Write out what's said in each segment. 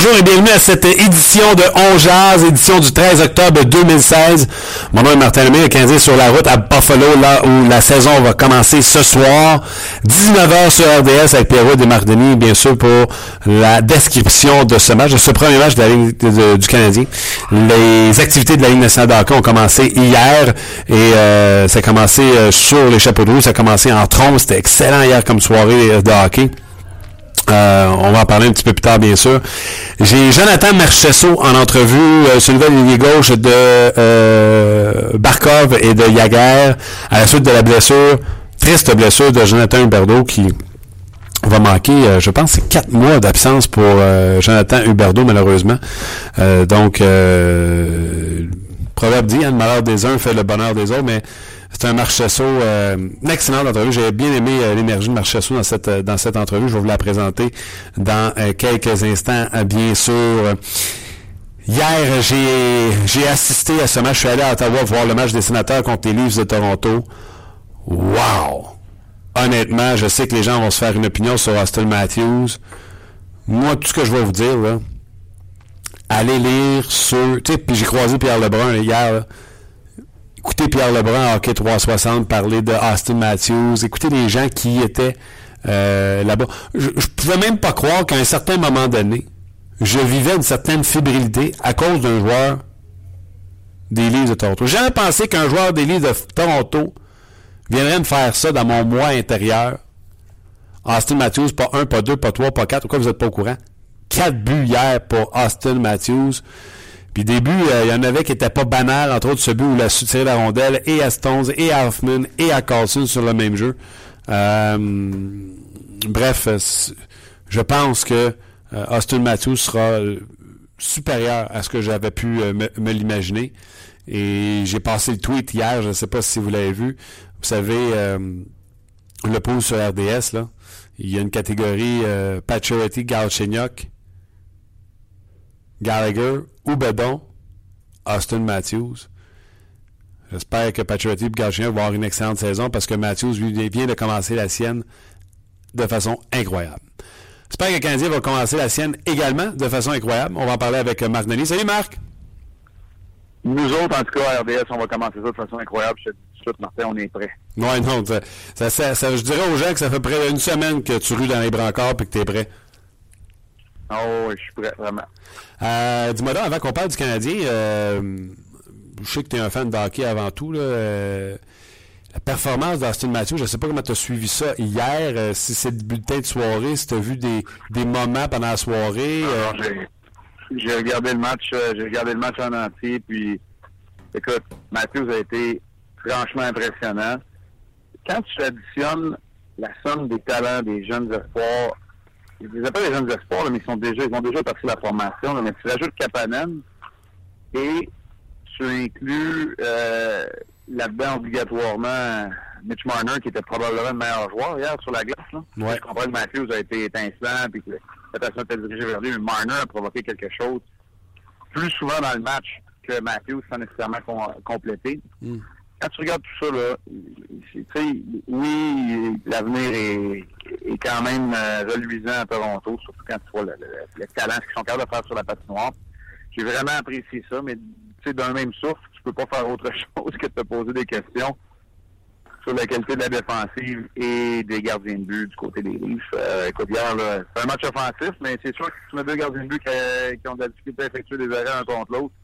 Bonjour et bienvenue à cette édition de On Jazz, édition du 13 octobre 2016. Mon nom est Martin Lemay, le Canadien sur la route à Buffalo, là où la saison va commencer ce soir. 19h sur RDS avec Pierrot Desmardini, bien sûr, pour la description de ce match, de ce premier match de la du Canadien. Les activités de la Ligue nationale de hockey ont commencé hier et euh, ça a commencé euh, sur les chapeaux de roue, ça a commencé en trompe. C'était excellent hier comme soirée de hockey. Euh, on va en parler un petit peu plus tard, bien sûr. J'ai Jonathan Marchesso en entrevue euh, sur le ligne gauche de euh, Barkov et de Yaguer à la suite de la blessure, triste blessure de Jonathan Huberdeau qui va manquer, euh, je pense, quatre mois d'absence pour euh, Jonathan Huberdeau, malheureusement. Euh, donc, euh, proverbe dit, hein, le malheur des uns fait le bonheur des autres, mais c'est un Marchesso, euh, une excellente entrevue. J'ai bien aimé euh, l'énergie de Marchesso dans cette, euh, dans cette entrevue. Je vais vous la présenter dans euh, quelques instants, bien sûr. Hier, j'ai assisté à ce match. Je suis allé à Ottawa voir le match des sénateurs contre les Leafs de Toronto. Wow! Honnêtement, je sais que les gens vont se faire une opinion sur Austin Matthews. Moi, tout ce que je vais vous dire, là, allez lire sur... Tu sais, puis j'ai croisé Pierre Lebrun hier, là. Écoutez Pierre Lebrun, Hockey 360, parler de Austin Matthews. Écoutez les gens qui étaient euh, là-bas. Je, je pouvais même pas croire qu'à un certain moment donné, je vivais une certaine fébrilité à cause d'un joueur des Leafs de Toronto. J'ai pensé qu'un joueur des Leafs de Toronto viendrait me faire ça dans mon moi intérieur. Austin Matthews, pas un, pas deux, pas trois, pas quatre. Pourquoi vous n'êtes pas au courant? Quatre buts hier pour Austin Matthews. Puis début, euh, il y en avait qui n'étaient pas banals, entre autres ce but où il a tirer la rondelle et à Stones, et à Hoffman, et à Carlson sur le même jeu. Euh, bref, euh, je pense que Austin Matthews sera supérieur à ce que j'avais pu me, l'imaginer. Et j'ai passé le tweet hier, je ne sais pas si vous l'avez vu. Vous savez, le pool sur RDS, là, il y a une catégorie euh, Paturity, Gallagher, Oubedon, Austin Matthews. J'espère que Paturity et Galchenyuk vont avoir une excellente saison parce que Matthews lui, vient de commencer la sienne de façon incroyable. J'espère que le Canadien va commencer la sienne également de façon incroyable. On va en parler avec euh, Marc Denis. Salut Marc! Nous autres, en tout cas, à RDS, on va commencer ça de façon incroyable. Je te dis tout de suite, Martin, on est prêts. Ouais, non, ça, ça, ça- ça- je dirais aux gens que ça fait près d'une semaine que tu rues dans les brancards et que tu es prêt. Oh, je suis prêt, vraiment. Euh, Dis-moi donc, avant qu'on parle du Canadien, euh, je sais que tu es un fan de hockey avant tout. Là, euh, la performance d'Austin Matthews, je ne sais pas comment tu as suivi ça hier, euh, si c'est le bulletin de soirée, si tu as vu des, des moments pendant la soirée. euh, Alors, j'ai- J'ai regardé le match, euh, j'ai regardé le match en entier, puis écoute, Matthews a été franchement impressionnant. Quand tu additionnes la somme des talents des jeunes espoirs, je ne disais pas les jeunes espoirs, là, mais ils sont déjà, ils ont déjà parti la formation, là, mais tu rajoutes Kapanen et tu inclus euh, là-dedans obligatoirement Mitch Marner, qui était probablement le meilleur joueur hier sur la glace. Là. Ouais. Je comprends que Matthews a été étincelant, puis que l'attention était dirigée vers lui, mais Marner a provoqué quelque chose plus souvent dans le match que Matthews sans nécessairement com- compléter. Mm. Quand tu regardes tout ça, là, oui, l'avenir est, est quand même euh, reluisant à Toronto, surtout quand tu vois le, le, le talent qu'ils sont capables de faire sur la patinoire. J'ai vraiment apprécié ça, mais d'un même souffle, tu peux pas faire autre chose que de te poser des questions sur la qualité de la défensive et des gardiens de but du côté des Leafs. Euh, écoute, hier, c'est un match offensif, mais c'est sûr que si tu mets deux gardiens de but qui, qui ont de la difficulté à effectuer des arrêts un contre l'autre,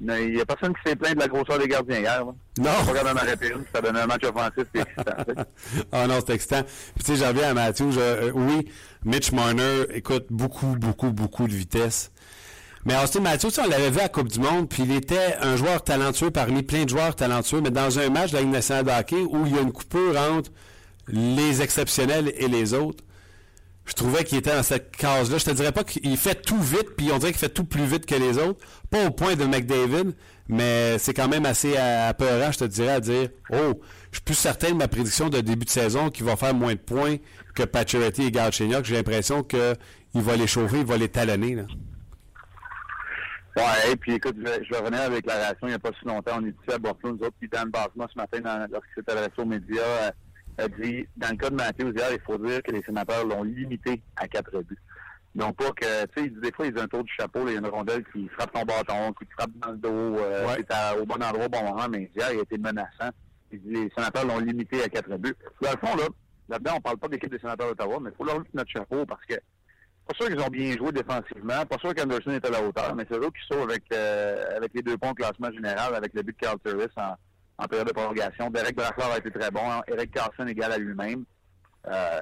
il n'y a personne qui s'est plaint de la grosseur des gardiens hier. Là. Non. Même arrêté une, ça donnait un match offensif et excitant. ah non, c'est excitant. Puis tu sais, j'en reviens à Matthews. euh, euh, oui, Mitch Marner, écoute, beaucoup, beaucoup, beaucoup de vitesse. Mais Austin ça, on l'avait vu à la Coupe du Monde, puis il était un joueur talentueux parmi plein de joueurs talentueux, mais dans un match de la Ligue nationale de hockey où il y a une coupure entre les exceptionnels et les autres, je trouvais qu'il était dans cette case-là. Je te dirais pas qu'il fait tout vite, puis on dirait qu'il fait tout plus vite que les autres. Pas au point de McDavid, mais c'est quand même assez apeurant, je te dirais, à dire Oh, je suis plus certain de ma prédiction de début de saison qu'il va faire moins de points que Pacioretty et Galchenyuk. J'ai l'impression qu'il va les chauffer, il va les talonner. Ouais, et puis écoute, je vais, revenir avec la réaction il n'y a pas si longtemps. On est ici à Buffalo, nous autres, puis Dan Basma ce matin, lorsqu'il s'est adressé aux médias, euh, a dit dans le cas de Matthews hier, il faut dire que les sénateurs l'ont limité à quatre buts. Non pas que, tu sais, des fois, il y a un tour du chapeau, il y a une rondelle qui frappe ton bâton, qui te frappe dans le dos, euh, au bon endroit au bon moment, mais hier, il a été menaçant. les sénateurs l'ont limité à quatre buts. Dans le fond, là, là-dedans, on parle pas d'équipe des sénateurs d'Ottawa, mais il faut leur mettre notre chapeau parce que pas sûr qu'ils ont bien joué défensivement, pas sûr qu'Anderson est à la hauteur, mais c'est eux qui sont avec euh, avec les deux points au classement général, avec le but de Carl Turris en, en période de prolongation. Derek Brassard a été très bon. Eric Carlson égal à lui-même. Euh,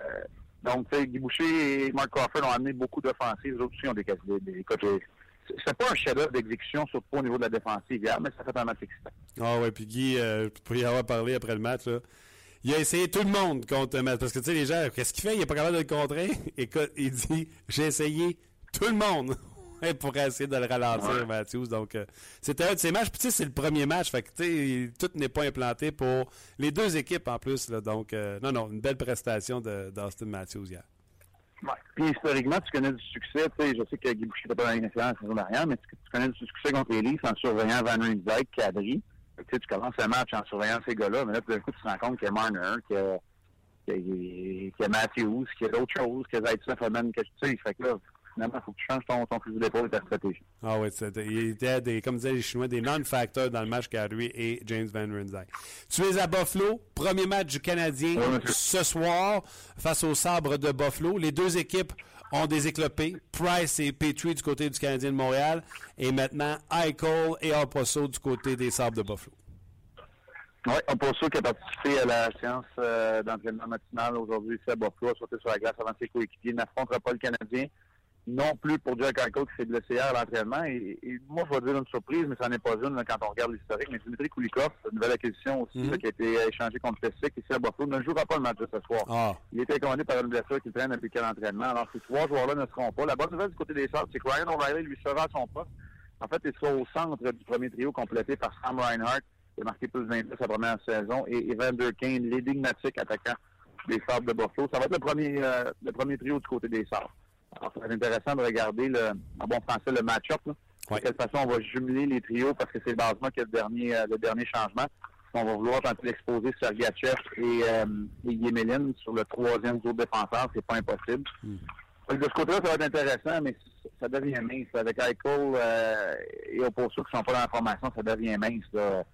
donc, Guy Boucher et Mark Crawford ont amené beaucoup d'offensives. Les autres aussi ont des, des, pas un chef-d'œuvre d'exécution, surtout au niveau de la défensive mais ça fait un match excitant. Ah ouais, puis Guy, euh, pour y avoir parlé après le match, il a essayé tout le monde contre Match. Parce que tu sais, les gens, qu'est-ce qu'il fait? Il est pas capable de le contrer? Écoute, il dit J'ai essayé tout le monde pour essayer de le ralentir, Matthews. Donc, euh, c'était un de ces matchs. Puis, tu sais, c'est le premier match. Fait que, tu sais, tout n'est pas implanté pour les deux équipes en plus. Là, donc, euh, non, non, une belle prestation d'Austin Matthews hier. Ouais. Puis historiquement, tu connais du succès. Tu sais, je sais que Guy Boucher n'était pas dans nationale la saison dernière, mais tu, connais du succès contre les Leafs en surveillant Van Riemsdyk, Kadri. Tu, sais, tu commences le match en surveillant ces gars-là, mais là, tout d'un coup, tu te rends compte qu'il y a Marner, qu'il y a, qu'il y a, Matthews, qu'il y a d'autres choses, qu'il y a Zaitsev, que tu sais, fait que là, finalement, il faut que tu changes ton, ton fusil d'épaule et ta stratégie. Ah oui, il était, des, comme disaient les Chinois, des non-factors dans le match Kadri et James Van Rinzai. Tu es à Buffalo, premier match du Canadien ce soir face au sabre de Buffalo. Les deux équipes ont des éclopés, Price et Petrie du côté du Canadien de Montréal, et maintenant Eichel et Oposso du côté des sabres de Buffalo. Oui, Oposso qui a participé à la séance euh, d'entraînement matinal aujourd'hui ici à Buffalo, a sauté sur la glace avant ses coéquipiers, n'affrontera pas le Canadien non plus pour Jack Eichel qui s'est blessé hier à l'entraînement. Et, moi, je vais dire une surprise, mais ça n'est pas une quand on regarde l'historique. Mais Dimitri Koulikov, une nouvelle acquisition aussi, mhm. qui a été échangé contre Pessic ici à Buffalo, ne jouera pas le match de ce soir. Ah. Il était commandé par une blessure qui traîne depuis quel entraînement. Alors, ces trois joueurs-là ne seront pas. La bonne nouvelle du côté des Sabres, c'est que Ryan O'Reilly lui sera à son poste. En fait, il sera au centre du premier trio complété par Sam Reinhardt, qui a marqué plus de 20 sa première saison, et Evander Kane, l'énigmatique attaquant des Sabres de Buffalo. Ça va être le premier, euh, le premier trio du côté des Sabres. Alors, ça va être intéressant de regarder, le, en bon français, le match-up. De quelle façon on va jumeler les trios parce que c'est basement qui est le dernier, euh, le dernier changement. On va vouloir tenter d'exposer Sergachev et, euh, et Yemelin sur le troisième tour défenseur. C'est pas impossible. Hmm. De ce côté-là, ça va être intéressant, mais ça devient mince. Avec Eichel euh, et Oposso qui sont pas dans la formation, ça devient mince. Là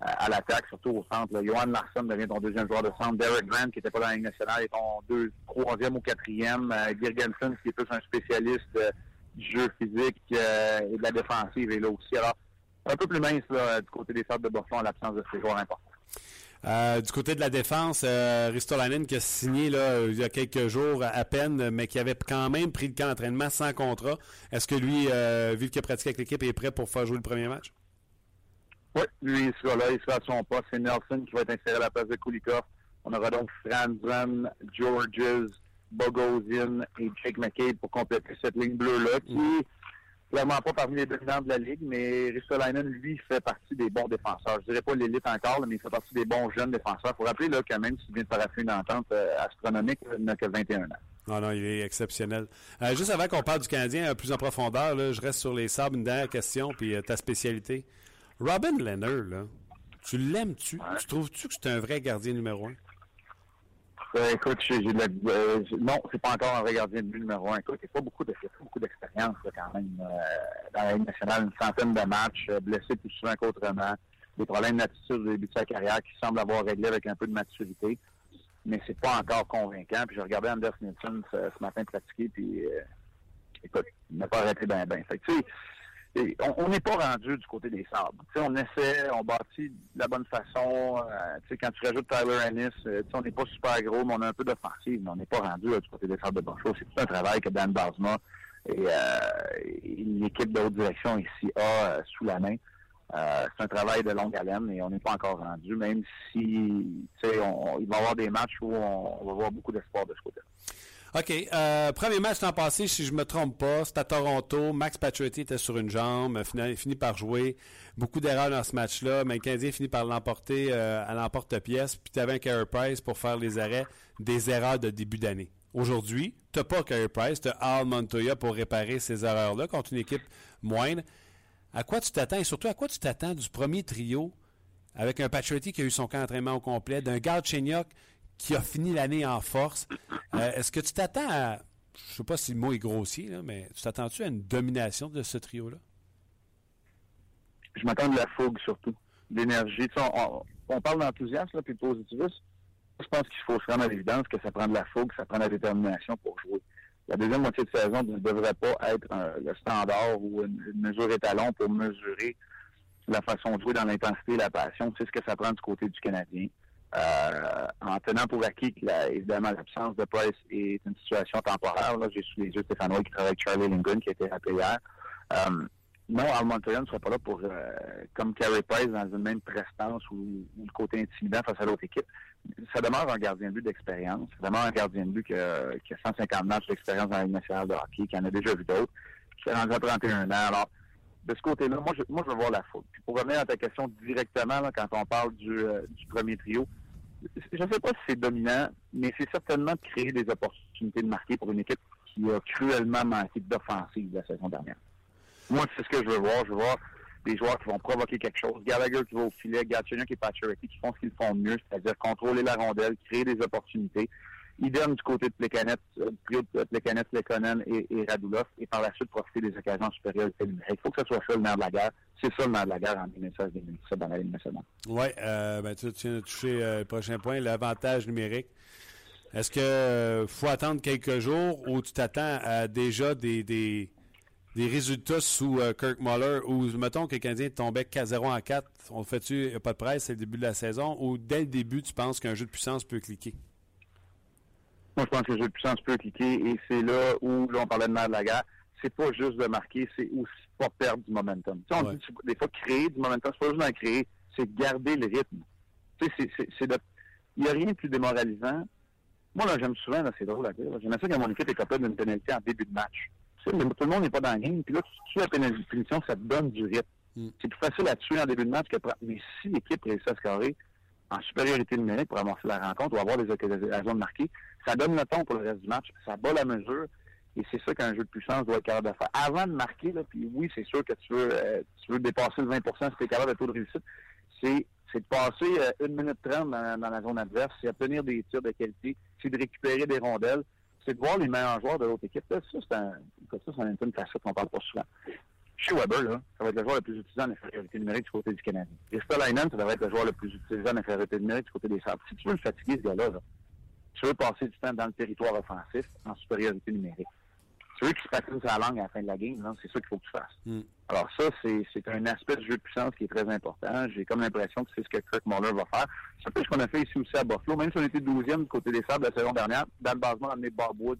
à l'attaque, surtout au centre. Johan Larson devient ton deuxième joueur de centre. Derek Grant, qui était pas dans la Ligue nationale, est ton deux, troisième ou quatrième. Euh, Girgensen, qui est plus un spécialiste euh, du jeu physique euh, et de la défensive, est là aussi. Alors, un peu plus mince du côté des Sables de Boston en l'absence de ces joueurs importants. Euh, du côté de la défense, euh, Ristolainen qui a signé il y a quelques jours à peine, mais qui avait quand même pris le camp d'entraînement sans contrat. Est-ce que lui, vu qu'il a pratiqué avec l'équipe, est prêt pour faire jouer le premier match? Oui, lui, il sera là, il sera à son poste. C'est Nelson qui va être inséré à la place de Kulikov. On aura donc Franzen, Georges, Bogosian et Jake McCabe pour compléter cette ligne bleue-là, qui est clairement pas parmi les dominants de la Ligue, mais Ristolainen, lui, fait partie des bons défenseurs. Je dirais pas l'élite encore, mais il fait partie des bons jeunes défenseurs. Faut rappeler là, quand même s'il vient de paraître une entente euh, astronomique, il n'a que 21 ans. Non, non, il est exceptionnel. Euh, juste avant qu'on parle du Canadien euh, plus en profondeur, là, je reste sur les sables. Une dernière question, puis ta spécialité. Robin Leonard, là, tu l'aimes-tu? Tu trouves-tu que c'est un vrai gardien numéro un? Euh, écoute, j'ai euh, non, c'est pas encore un vrai gardien de numéro un. Écoute, il n'y a pas beaucoup de, beaucoup d'expérience quand même euh, dans la Ligue nationale, une centaine de matchs, blessé plus souvent qu'autrement, des problèmes d'attitude au début de sa carrière qui semble avoir réglé avec un peu de maturité, mais c'est pas encore convaincant. Puis j'ai regardé Anders Nielsen ce, matin pratiquer, puis écoute, il n'a pas arrêté bien, bien. Fait que, tu sais, on n'est pas rendu du côté des sabres. on essaie, on bâtit de la bonne façon. Euh, quand tu rajoutes Tyler Ennis, euh, on n'est pas super gros, mais on a un peu d'offensive, mais on n'est pas rendu du côté des sabres de Buffalo. C'est tout un travail que Dan Basma et, euh, l'équipe de haute direction ici a sous la main. c'est un travail de longue haleine et on n'est pas encore rendu, même si on, il va y avoir des matchs où on, on va avoir beaucoup d'espoir de ce côté-là. OK. Euh, premier match l'an passé, si je me trompe pas, c'était à Toronto. Max Pacioretty était sur une jambe, finit, finit par jouer. Beaucoup d'erreurs dans ce match-là, mais le Canadien finit par l'emporter euh, à l'emporte-pièce. Puis tu avais un Carey Price pour faire les arrêts des erreurs de début d'année. Aujourd'hui, t'as pas Carey Price, t'as Al Montoya pour réparer ces erreurs-là contre une équipe moindre. À quoi tu t'attends et surtout à quoi tu t'attends du premier trio avec un Pacioretty qui a eu son camp d'entraînement au complet, d'un Galchenyuk qui a fini l'année en force. Euh, est-ce que tu t'attends à je sais pas si le mot est grossier, mais tu t'attends-tu à une domination de ce trio-là? Je m'attends de la fougue surtout, d'énergie. On, parle d'enthousiasme puis de positivisme. Je pense qu'il faut se rendre à l'évidence que ça prend de la fougue, ça prend de la détermination pour jouer. La deuxième moitié de saison ne devrait pas être le standard ou une, mesure étalon pour mesurer la façon de jouer dans l'intensité et la passion. C'est ce que ça prend du côté du Canadien. Euh, en tenant pour acquis que, évidemment, l'absence de Price est une situation temporaire. J'ai sous les yeux Stéphane qui travaille avec Charlie Lincoln, qui a été rappelé hier. Euh, non, Al Montreal ne sera pas là pour, euh, comme Carey Price, dans une même prestance ou, le côté intimidant face à l'autre équipe. Ça demeure un gardien de but d'expérience. Ça demeure un gardien de but qui a, 150 matchs d'expérience dans la Ligue nationale de hockey, qui en a déjà vu d'autres, qui s'est rendu à 31 ans. Alors, de ce côté-là, moi je, moi, je veux voir la faute. Puis pour revenir à ta question directement, quand on parle du, euh, du premier trio, je ne sais pas si c'est dominant, mais c'est certainement de créer des opportunités de marquer pour une équipe qui a cruellement manqué d'offensive la saison dernière. Moi, c'est ce que je veux voir. Je veux voir des joueurs qui vont provoquer quelque chose. Gallagher qui va au filet, Gatchenyuk et Pacioretty qui font ce qu'ils font mieux, c'est-à-dire contrôler la rondelle, créer des opportunités. Idem du côté de Plekanec, euh, de Plekanec, Lekonen et, et Radulov, et par la suite profiter des occasions supérieures. Il faut que ce soit ça le nerf de la guerre. C'est ça le nerf de la guerre en 2016-2017 dans la Ligue nationale. Oui, euh, ben, tu, tu viens de toucher euh, le prochain point, l'avantage numérique. Est-ce que euh, faut attendre quelques jours ou tu t'attends à déjà des, des, résultats sous Kirk Muller où, mettons que le Canadien tombait 0 en 4, on fait-tu pas de presse, c'est le début de la saison, ou dès le début, tu penses qu'un jeu de puissance peut cliquer? Moi, je pense que le jeu de puissance peut cliquer et c'est là où, là, on parlait de mal de la guerre, c'est pas juste de marquer, c'est aussi pas perdre du momentum. Tu sais, on dit des fois créer du momentum, c'est pas juste d'en créer, c'est garder le rythme. Tu sais, c'est de... Il n'y a rien de plus démoralisant. Moi, là, j'aime souvent, là, c'est drôle à dire, j'aime ça quand mon équipe est capable d'une pénalité en début de match tout le monde n'est pas dans le game. Puis là, tu tues la pénalité, ça te donne du rythme. Mm. C'est plus facile à tuer en début de match que Mais si l'équipe réussit à scorer en supériorité numérique pour amorcer la rencontre ou avoir des occasions de marquer, ça donne le ton pour le reste du match. Ça bat la mesure. Et c'est ça qu'un jeu de puissance doit être capable de faire. Avant de marquer, puis oui, c'est sûr que tu veux, euh, dépasser le 20 si tu es capable de taux de réussite, c'est de passer euh, une minute trente dans, dans, la zone adverse, c'est obtenir des tirs de qualité, c'est de récupérer des rondelles, c'est de voir les meilleurs joueurs de l'autre équipe. ça, c'est un, ça, c'est une facette qu'on parle pas souvent. Chez Weber, là, ça va être le joueur le plus utilisé en infériorité numérique du côté du Canadien. Et Stalainen, ça devrait être le joueur le plus utilisé en infériorité numérique du côté des Sables. Si tu veux le fatiguer, ce gars-là, là, tu veux passer du temps dans le territoire offensif en supériorité numérique tu veux qu'il se patine sa langue à la fin de la game, c'est ça qu'il faut que tu fasses. Hmm. Alors ça, c'est un aspect du jeu de puissance qui est très important. J'ai comme l'impression que c'est ce que Kirk Muller va faire. C'est un peu ce qu'on a fait ici aussi à Buffalo. Même si on était 12e du côté des Sables la saison dernière, dans le basement, on a amené Wood,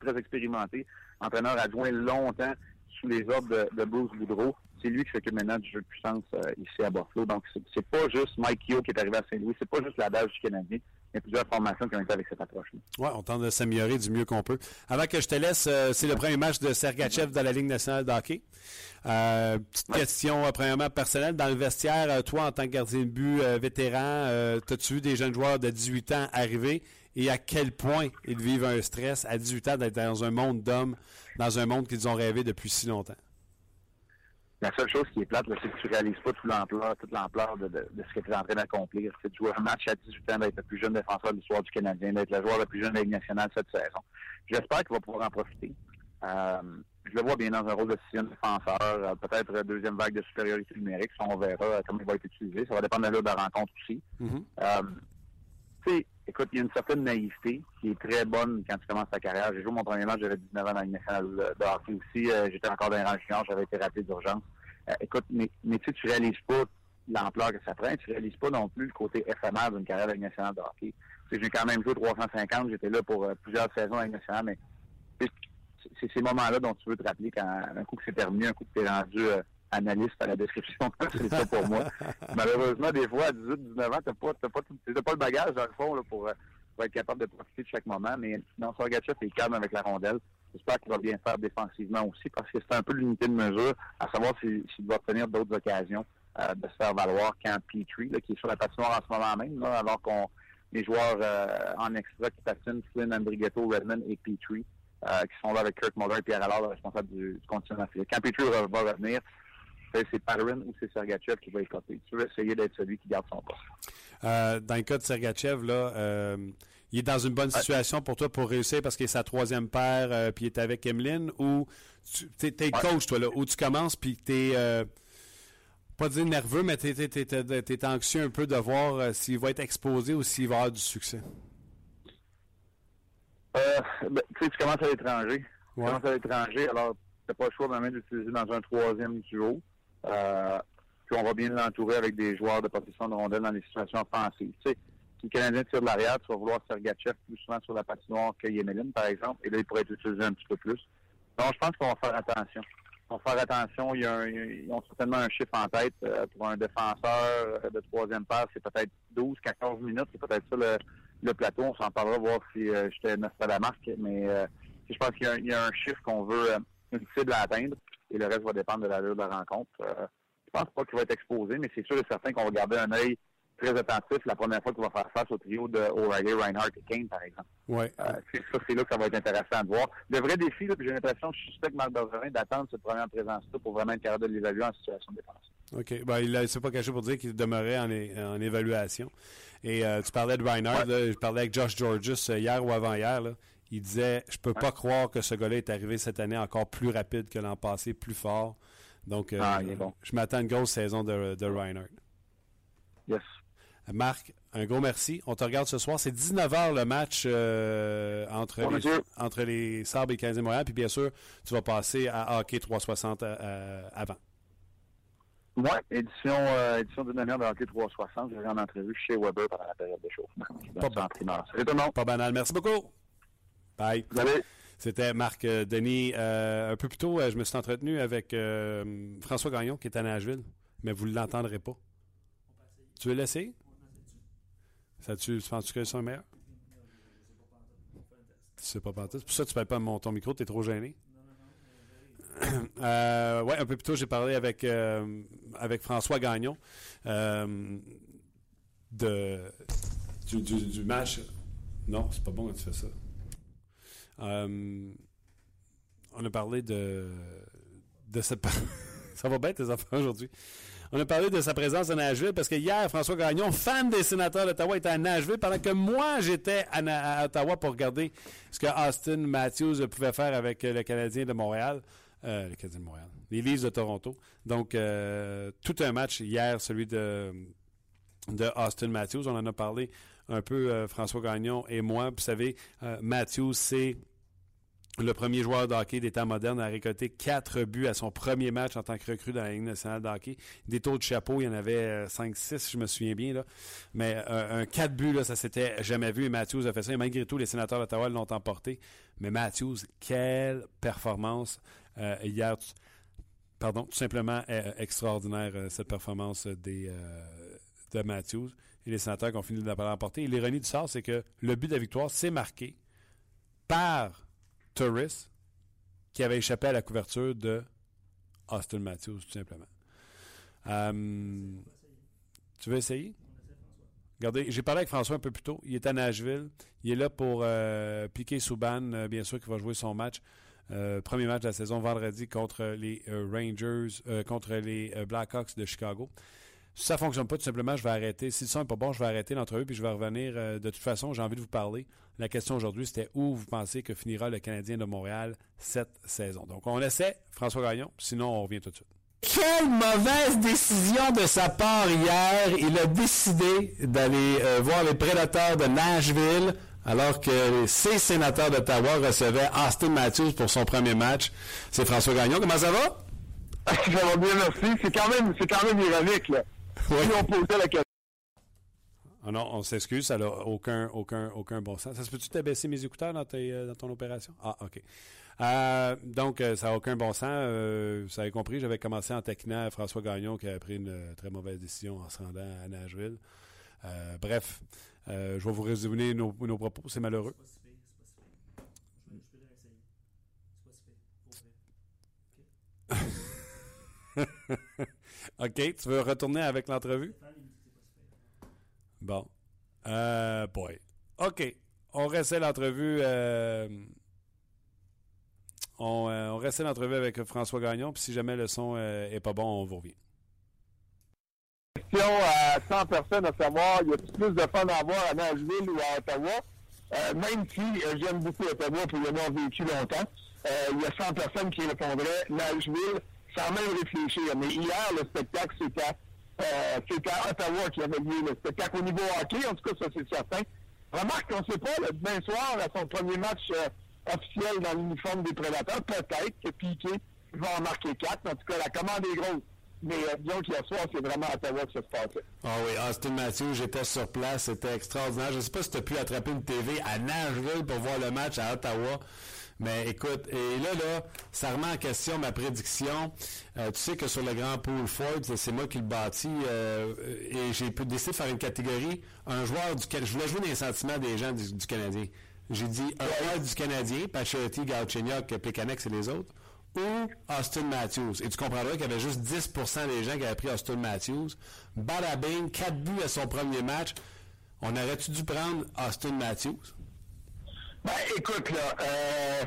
très expérimenté, entraîneur adjoint longtemps sous les ordres de, Bruce Boudreau. C'est lui qui s'occupe maintenant du jeu de puissance euh, ici à Buffalo. Donc, c'est pas juste Mike Yo qui est arrivé à Saint-Louis, c'est pas juste la base du Canadien il y a plusieurs formations qui ont été avec cette approche-là. Oui, on tente de s'améliorer du mieux qu'on peut. Avant que je te laisse, euh, c'est le premier match de Sergachev dans la Ligue nationale de hockey. Euh, petite question, euh, premièrement, personnelle. Dans le vestiaire, toi, en tant que gardien de but vétéran, as-tu vu des jeunes joueurs de 18 ans arriver? Et à quel point ils vivent un stress à 18 ans d'être dans un monde d'hommes, dans un monde qu'ils ont rêvé depuis si longtemps? La seule chose qui est plate, c'est que tu réalises pas toute l'ampleur, toute l'ampleur de, de, ce que tu es en train d'accomplir. C'est de jouer un match à 18 ans, d'être le plus jeune défenseur de l'histoire du Canadien, d'être le joueur le plus jeune de la Ligue nationale cette saison. J'espère qu'il va pouvoir en profiter. Euh, je le vois bien dans un rôle de sixième défenseur, euh, peut-être deuxième vague de supériorité numérique, on verra euh, comment il va être utilisé. Ça va dépendre de la rencontre aussi. Mm-hmm. Écoute, il y a une certaine naïveté qui est très bonne quand tu commences ta carrière. J'ai joué mon premier match, j'avais 19 ans dans Ligue nationale de hockey aussi. J'étais encore dans les rangs j'avais été rappelé d'urgence. Euh, écoute, mais, tu ne réalises pas l'ampleur que ça prend. Tu réalises pas non plus le côté éphémère d'une carrière de nationale de hockey. J'ai quand même joué 350, j'étais là pour euh, plusieurs saisons avec nationale, mais c'est ces moments-là dont tu veux te rappeler quand un coup que c'est terminé, un coup que tu es rendu euh, analyste à la description. c'est ça pour moi. Malheureusement, des fois, à 18, 19 ans, t'as pas, t'as pas, pas le bagage, dans le fond, là, pour, être capable de profiter de chaque moment. Mais non, Sorgatchev est calme avec la rondelle. J'espère qu'il va bien faire défensivement aussi, parce que c'est un peu l'unité de mesure, à savoir s'il doit obtenir d'autres occasions euh, de se faire valoir quand Petrie, qui est sur la patinoire en ce moment même, alors qu'on les joueurs euh, en extra qui patinent, Flynn, Andrighetto, Redmond et Petrie, euh, qui sont là avec Kirk Muller et Pierre Allard, le responsable du, continent Quand Petrie va, revenir, c'est Patterin ou c'est Sergachev qui va écoper. Tu veux essayer d'être celui qui garde son poste. Euh, dans le cas de Sergachev, là, euh, il est dans une bonne situation pour toi pour réussir parce qu'il est sa troisième paire, euh, puis il est avec Emeline, ou tu es, coach, toi, là, où tu commences, puis tu es, euh, pas dire nerveux, mais tu es, anxieux un peu de voir s'il va être exposé ou s'il va avoir du succès? Ben, tu commences à l'étranger. Tu commences à l'étranger, alors tu pas le choix même d'utiliser dans un troisième duo. Puis on va bien l'entourer avec des joueurs de position de rondelle dans les situations offensives. Tu sais, si le Canadien tire de l'arrière, tu vas vouloir Sergachev plus souvent sur la patinoire que Yemelin, par exemple, et là, il pourrait être utilisé un petit peu plus. Donc, je pense qu'on va faire attention. On va faire attention. Il y a ils ont certainement un chiffre en tête euh, pour un défenseur de troisième passe. C'est peut-être 12, 14 minutes. C'est peut-être ça le, plateau. On s'en parlera, voir si euh, j'étais neuf à la marque. Mais euh, je pense qu'il y, a un chiffre qu'on veut, une cible à atteindre. Et le reste va dépendre de l'allure de la rencontre. je pense pas qu'il va être exposé, mais c'est sûr et certain qu'on va garder un œil très attentif la première fois qu'il va faire face au trio de O'Reilly, Reinhardt et Kane, par exemple. Ouais. Euh, c'est ça, c'est là que ça va être intéressant de voir. Le vrai défi, là, puis j'ai l'impression que je suspecte Marc Bergerin d'attendre cette première présence-là pour vraiment être capable de l'évaluer en situation de défense. OK. Ben, il s'est pas caché pour dire qu'il demeurait en, en, évaluation. Et euh, tu parlais de Reinhardt, je parlais avec Josh Georges euh, hier ou avant-hier. Il disait Je peux pas croire que ce gars-là est arrivé cette année encore plus rapide que l'an passé, plus fort. Donc, ah, je m'attends à une grosse saison de, de Reinhardt. Yes. Marc, un gros merci. On te regarde ce soir. C'est 19h le match euh, entre, les, entre les Sabres et les 15 Montréal. Puis bien sûr, tu vas passer à Hockey 360 euh, avant. Oui, édition, euh, édition d'une de Hockey 360. J'ai en entrevue chez Weber pendant la période de chauffement. Pas, Pas banal. Merci beaucoup. Bye. C'était Marc Denis. un peu plus tôt, je me suis entretenu avec François Gagnon qui est à Nashville, mais vous ne l'entendrez pas. Tu veux l'essayer? Ça, tu, penses-tu que c'est un meilleur? Tu sais pas pantoute. C'est pour ça que tu ne pas mon, ton micro, tu es trop gêné. euh, ouais, un peu plus tôt, j'ai parlé avec, euh, avec François Gagnon euh, de, du, du, match. Non, c'est pas bon quand tu fais ça. Euh, on a parlé de, ça aujourd'hui. On a parlé de sa présence à Nashville parce que hier, François Gagnon, fan des sénateurs d'Ottawa, était à Nashville pendant que moi, j'étais à, Ottawa pour regarder ce que Austin Matthews pouvait faire avec le Canadien de Montréal. Euh, le Canadien de Montréal. Les de Toronto. Donc, euh, tout un match hier, celui de de Austin Matthews. On en a parlé un peu, euh, François Gagnon et moi. Vous savez, Matthews, c'est le premier joueur de hockey modernes a récolté quatre buts à son premier match en tant que recrue dans la Ligue nationale de. Des taux de chapeau, il y en avait 5-6, euh, je me souviens bien. Mais euh, un 4 buts, ça s'était jamais vu et Matthews a fait ça. Et malgré tout, les sénateurs d'Ottawa l'ont emporté. Mais Matthews, quelle performance euh, hier. Pardon, tout simplement extraordinaire cette performance de Matthews et les sénateurs qui ont fini de l'emporter. Et l'ironie du sort, c'est que le but de la victoire, c'est marqué par Turris qui avait échappé à la couverture de Austin Matthews, tout simplement. Euh, tu veux essayer? Regardez, j'ai parlé avec François un peu plus tôt. Il est à Nashville. Il est là pour euh, piquer Souban, euh, bien sûr, qui va jouer son match. premier match de la saison vendredi contre les Rangers, contre les Blackhawks de Chicago. Si ça fonctionne pas, tout simplement, je vais arrêter. Si le son n'est pas bon, je vais arrêter l'entrevue puis je vais revenir. Euh, de toute façon, j'ai envie de vous parler. La question aujourd'hui, c'était où vous pensez que finira le Canadien de Montréal cette saison? Donc, on essaie François Gagnon. Sinon, on revient tout de suite. Quelle mauvaise décision de sa part hier. Il a décidé d'aller euh, voir les prédateurs de Nashville alors que ses sénateurs d'Ottawa recevaient Austin Matthews pour son premier match. C'est François Gagnon. Comment ça va? ça va bien, merci. C'est quand même, c'est quand même ironique, là. Ah non, on s'excuse, ça n'a aucun, aucun, aucun bon sens. Ça se peut-tu t'abaisser mes écouteurs dans, euh, dans ton opération? Ah, OK. Euh, donc, euh, ça n'a aucun bon sens. vous avez compris, j'avais commencé en taquinant François Gagnon qui a pris une très mauvaise décision en se rendant à Nashville. bref, je vais vous résumer nos, nos propos, c'est malheureux. OK, tu veux retourner avec l'entrevue? Bon. Euh, boy. OK. On restait l'entrevue. Euh, on, euh, on restait l'entrevue avec François Gagnon. Puis si jamais le son euh, est pas bon, on vous revient. Question à 100 personnes à savoir, y a plus de fun à avoir à Nashville ou à Ottawa? même si j'aime beaucoup Ottawa pour y avoir vécu longtemps, il y a 100 personnes qui répondraient Nashville sans même réfléchir. Mais hier, le spectacle, c'était euh, c'était Ottawa qui avait lieu le spectacle au niveau hockey, en tout cas, ça c'est certain. Remarque qu'on ne sait pas, le demain soir, à son premier match euh, officiel dans l'uniforme des prédateurs, peut-être que Piqué va en marquer quatre. En tout cas, la commande est grosse. Mais euh, disons qu'hier soir, c'est vraiment à Ottawa que ça se passait. Ah oui, Austin Matthews, j'étais sur place, c'était extraordinaire. Je ne sais pas si tu as pu attraper une TV à Nashville pour voir le match à Ottawa. Mais écoute, et là, là, ça remet en question ma prédiction. Euh, tu sais que sur le Grand Pool Ford, c'est moi qui le bâtis, euh, et j'ai décidé de faire une catégorie, un joueur du Je voulais jouer dans les sentiments des gens du, Canadien. J'ai dit un joueur du Canadien, Pacioretty, Galchenyuk, Plekanec et les autres, ou Austin Matthews. Et tu comprendras qu'il y avait juste 10% des gens qui avaient pris Austin Matthews. Bada bing, 4 buts à son premier match. On aurait-tu dû prendre Austin Matthews? Ben, écoute, là, euh,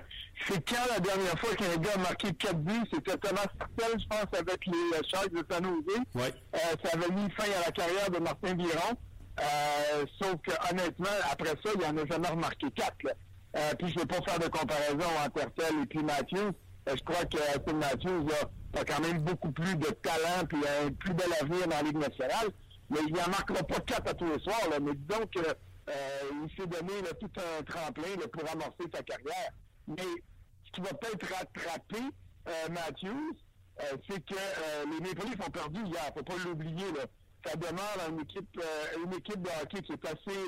c'est quand la dernière fois qu'un gars a marqué 4 buts, c'était Thomas Sartel, je pense, avec les euh, Sharks de San Jose. Ouais. Euh, ça avait mis fin à la carrière de Martin Biron. Euh, sauf que, honnêtement, après ça, il n'en a jamais remarqué 4. Euh, puis je ne vais pas faire de comparaison entre Sartel et puis Matthews. Euh, je crois que Tim Matthews a, a, quand même beaucoup plus de talent et un plus bel avenir dans la Ligue nationale. Mais il n'en marquera pas 4 à tous les soirs. Là. Mais disons que il s'est donné tout un tremplin pour amorcer sa carrière. Mais ce qui va peut-être rattraper euh, Matthews, euh, c'est que euh, les Maple Leafs ont perdu hier. faut pas l'oublier. Ça demeure une équipe, une équipe de hockey qui est assez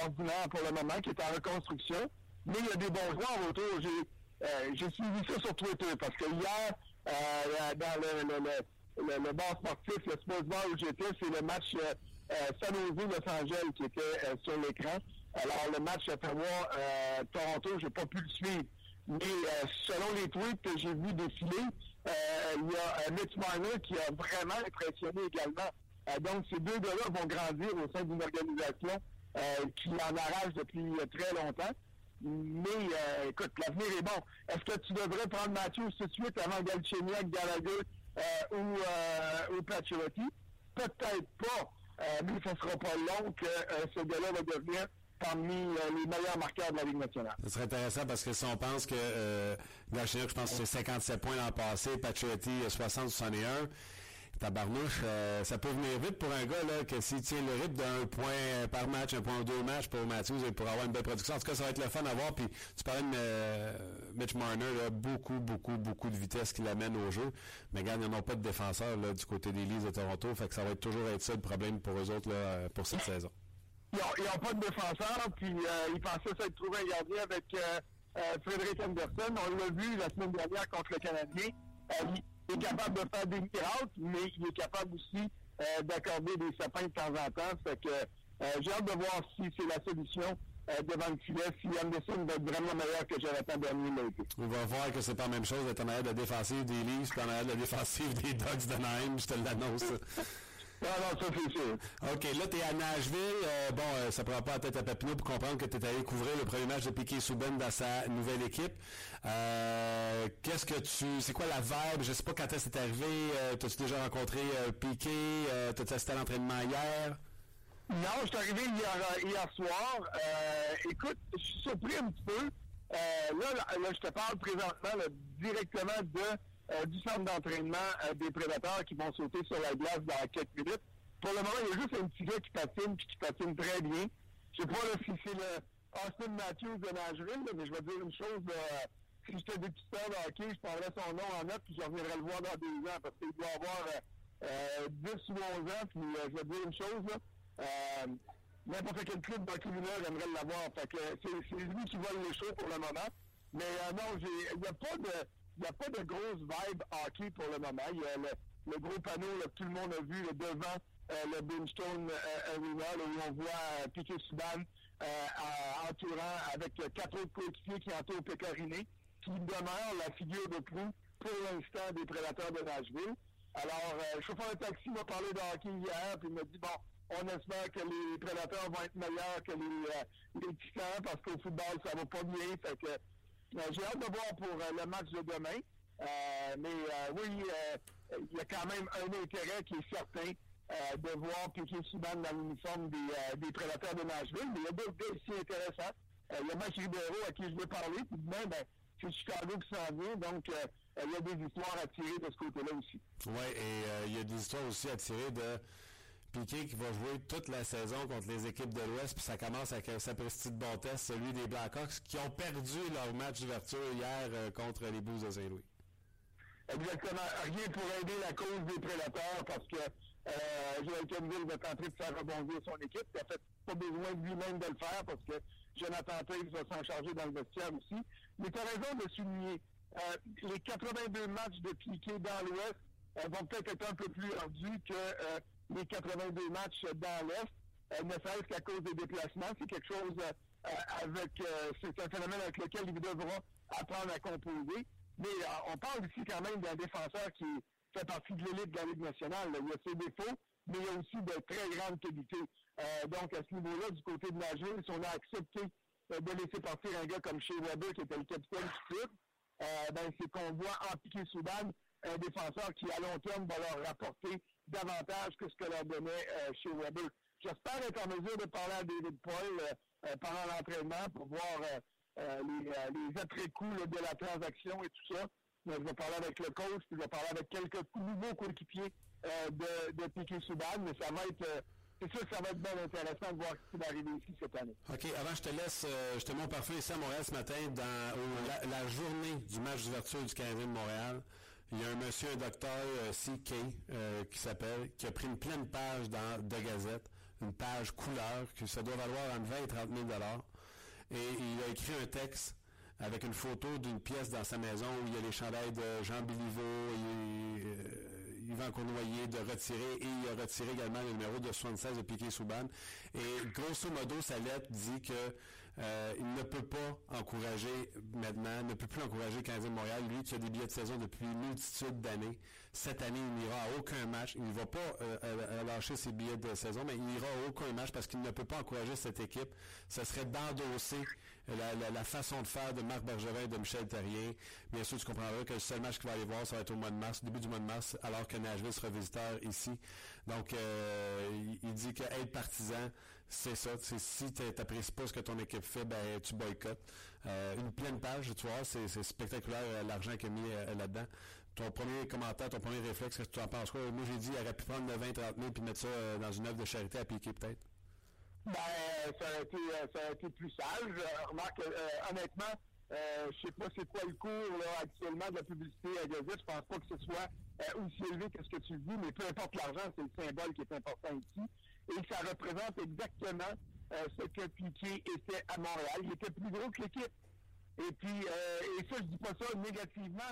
ordinaire pour le moment, qui est en reconstruction. Mais il y a des bons joueurs autour. J'ai, suivi ça sur Twitter parce que hier, dans le, le, le, le, bar sportif, le Sports Bar où j'étais, c'est le match euh, San Jose Los Angeles qui était euh, sur l'écran. Alors le match Ottawa-Toronto, euh, j'ai pas pu le suivre. Mais euh, selon les tweets que j'ai vus défiler, il y a Mitch Marner qui a vraiment impressionné également. donc ces deux gars-là vont grandir au sein d'une organisation qui en arrache depuis très longtemps. Mais écoute, l'avenir est bon. Est-ce que tu devrais prendre Matthews tout de suite avant Galchenyuk, Gallagher ou, euh, Peut-être pas. Euh, mais ce ne sera pas long que euh, ce gars-là va devenir parmi euh, les meilleurs marqueurs de la Ligue nationale. Ce serait intéressant parce que si on pense que euh, je pense que c'est 57 points l'an passé, Pacioretty 60-61, Tabarnouche, euh, ça peut venir vite pour un gars là, que s'il tient le rythme d'un point par match, un point deux matchs pour Matthews et pour avoir une belle production. En tout cas, ça va être le fun à voir. Puis tu parlais de euh, Mitch Marner, là, beaucoup, beaucoup, beaucoup de vitesse qu'il amène au jeu. Mais regarde, ils n'en ont pas de défenseur là, du côté des Leafs de Toronto. Fait que ça va être toujours être ça le problème pour eux autres là, pour cette saison. Ils n'ont pas de défenseur, puis euh, ils pensaient s'être trouvé un gardien avec euh, euh, Frédéric Anderson. On l'a vu la semaine dernière contre le Canadien est capable de faire des miracles, mais il est capable aussi euh, d'accorder des sapins de temps en temps. Fait que euh, j'ai hâte de voir si c'est la solution euh, devant le filet, si Anderson va être vraiment meilleur que Jonathan Bernier l'a été. On va voir que c'est pas la même chose d'être en arrière de la défensive des Leafs en arrière de la défensive des Ducks de Naheim, je te l'annonce. Non, non, ça c'est sûr. OK, là, tu es à Nashville. Euh, bon, euh, ça prend pas la tête à Papineau pour comprendre que tu es allé couvrir le premier match de Piquet Souben dans sa nouvelle équipe. Euh, qu'est-ce que tu... C'est quoi la vibe? Je sais pas quand est-ce que c'est arrivé. Euh, T'as-tu déjà rencontré Piquet? Euh, T'as-tu assisté à l'entraînement hier? Non, je suis arrivé hier, hier soir. écoute, je suis surpris un petit peu. là, là, je te parle présentement directement de du centre d'entraînement euh, des prédateurs qui vont sauter sur la glace dans quelques minutes. Pour le moment, il y a juste un petit gars qui patine puis qui patine très bien. Je sais pas si c'est le Austin Matthews de Nashville, mais je vais dire une chose. si j'étais dépisteur de hockey, je prendrais son nom en note puis je reviendrais le voir dans deux ans parce qu'il doit avoir euh, 10 ou 11 ans. Puis euh, je vais dire une chose. N'importe quel club d'hockey mineur aimerait l'avoir. C'est lui qui vole les choses pour le moment. Mais non, il n'y a pas de il n'y a pas de grosse vibe hockey pour le moment. Il y a le, gros panneau que tout le monde a vu devant euh, le Brimstone euh, Arena, où on voit euh, Piquet Subban entourant avec quatre autres coéquipiers qui entourent Pécariné, qui demeure la figure de proue pour l'instant des prédateurs de Nashville. Alors, le chauffeur de taxi m'a parlé de hockey hier, puis il m'a dit, bon, on espère que les prédateurs vont être meilleurs que les, les Titans, parce qu'au football, ça va pas bien. Fait que euh, j'ai hâte de voir pour euh, le match de demain. Euh, mais oui, il y a quand même un intérêt qui est certain de voir Piquet Souban dans l'uniforme des, des prédateurs de Nashville. Mais il y a d'autres aussi intéressants. il y Ribeiro à qui je vais parler, puis demain, ben, c'est Chicago qui s'en vient, donc il y a des histoires à tirer de ce côté-là aussi. Oui, et il y a des histoires aussi à tirer de Qui va jouer toute la saison contre les équipes de l'Ouest, puis ça commence avec un sapristi de bon celui des Blackhawks, qui ont perdu leur match d'ouverture hier euh, contre les Blues de Saint-Louis. Exactement. Rien pour aider la cause des prédateurs parce que euh, Joël Kenville va tenter de faire rebondir son équipe. Il a fait pas besoin de lui-même de le faire parce que Jonathan Taves va s'en charger dans le vestiaire aussi. Mais tu as raison de souligner, euh, les 82 matchs de Piquet dans l'Ouest euh, vont peut-être être un peu plus ardus que les 82 matchs dans l'Est, euh, ne serait-ce qu'à cause des déplacements. C'est quelque chose euh, avec, euh, c'est un phénomène avec lequel ils devront apprendre à composer. Mais on parle ici quand même d'un défenseur qui fait partie de l'élite de nationale. Il y a ses défauts, mais il y a aussi de très grandes qualités. donc, à ce niveau-là, du côté de Nashville, si on a accepté de laisser partir un gars comme Shea Weber, qui était le capitaine du club, ben, c'est qu'on voit en piqué Soudan un défenseur qui, à long terme, va leur rapporter davantage que ce que leur donnait euh, chez Weber. J'espère être en mesure de parler à David Paul euh, euh, pendant l'entraînement pour voir les, les après-coups de la transaction et tout ça. je vais parler avec le coach, puis je vais parler avec quelques nouveaux coéquipiers de, de Piquet Souban, mais ça va être c'est sûr que ça va être bien intéressant de voir ce qui va arriver ici cette année. OK, avant je te laisse, je te montre parfait ici à Montréal ce matin, dans la, journée du match d'ouverture du Canadien de Montréal. Il y a un monsieur, un docteur euh, C.K. Euh, qui s'appelle, qui a pris une pleine page dans De Gazette, une page couleur, que ça doit valoir entre 20 et 30 000 Et il a écrit un texte avec une photo d'une pièce dans sa maison où il y a les chandails de Jean Béliveau et euh, Yvan Cournoyer de retirer et il a retiré également le numéro de 76 de Piquet Souban. Et grosso modo, sa lettre dit que euh, il ne peut pas encourager maintenant, ne peut plus encourager le Canadien de Montréal, lui qui a des billets de saison depuis une multitude d'années. Cette année, il n'ira à aucun match. Il ne va pas euh, euh, lâcher ses billets de saison, mais il n'ira à aucun match parce qu'il ne peut pas encourager cette équipe. Ce serait d'endosser la, façon de faire de Marc Bergevin et de Michel Terrien. Bien sûr, tu comprendras que le seul match qu'il va aller voir, ça va être au mois de mars, début du mois de mars, alors que Nashville sera visiteur ici. Donc, il, dit que être partisan, c'est ça. Si tu n'apprécies pas ce que ton équipe fait, ben, tu boycottes. Euh, une pleine page, tu vois, c'est spectaculaire euh, l'argent qu'il a mis euh, là-dedans. Ton premier commentaire, ton premier réflexe, qu'est-ce que tu en penses? Quoi? Moi, j'ai dit, il aurait pu prendre le 20, 30 000 puis mettre ça dans une œuvre de charité à piquer, peut-être. Ben, ça aurait été, ça été plus sage. remarque, honnêtement, euh, je sais pas c'est quoi le cours actuellement de la publicité à Gazette. Je pense pas que ce soit aussi élevé que ce que tu dis, mais peu importe l'argent, c'est le symbole qui est important ici. Et ça représente exactement euh, ce que Piquet était à Montréal. Il était plus gros que l'équipe. Et puis, euh, et ça, je dis pas ça négativement.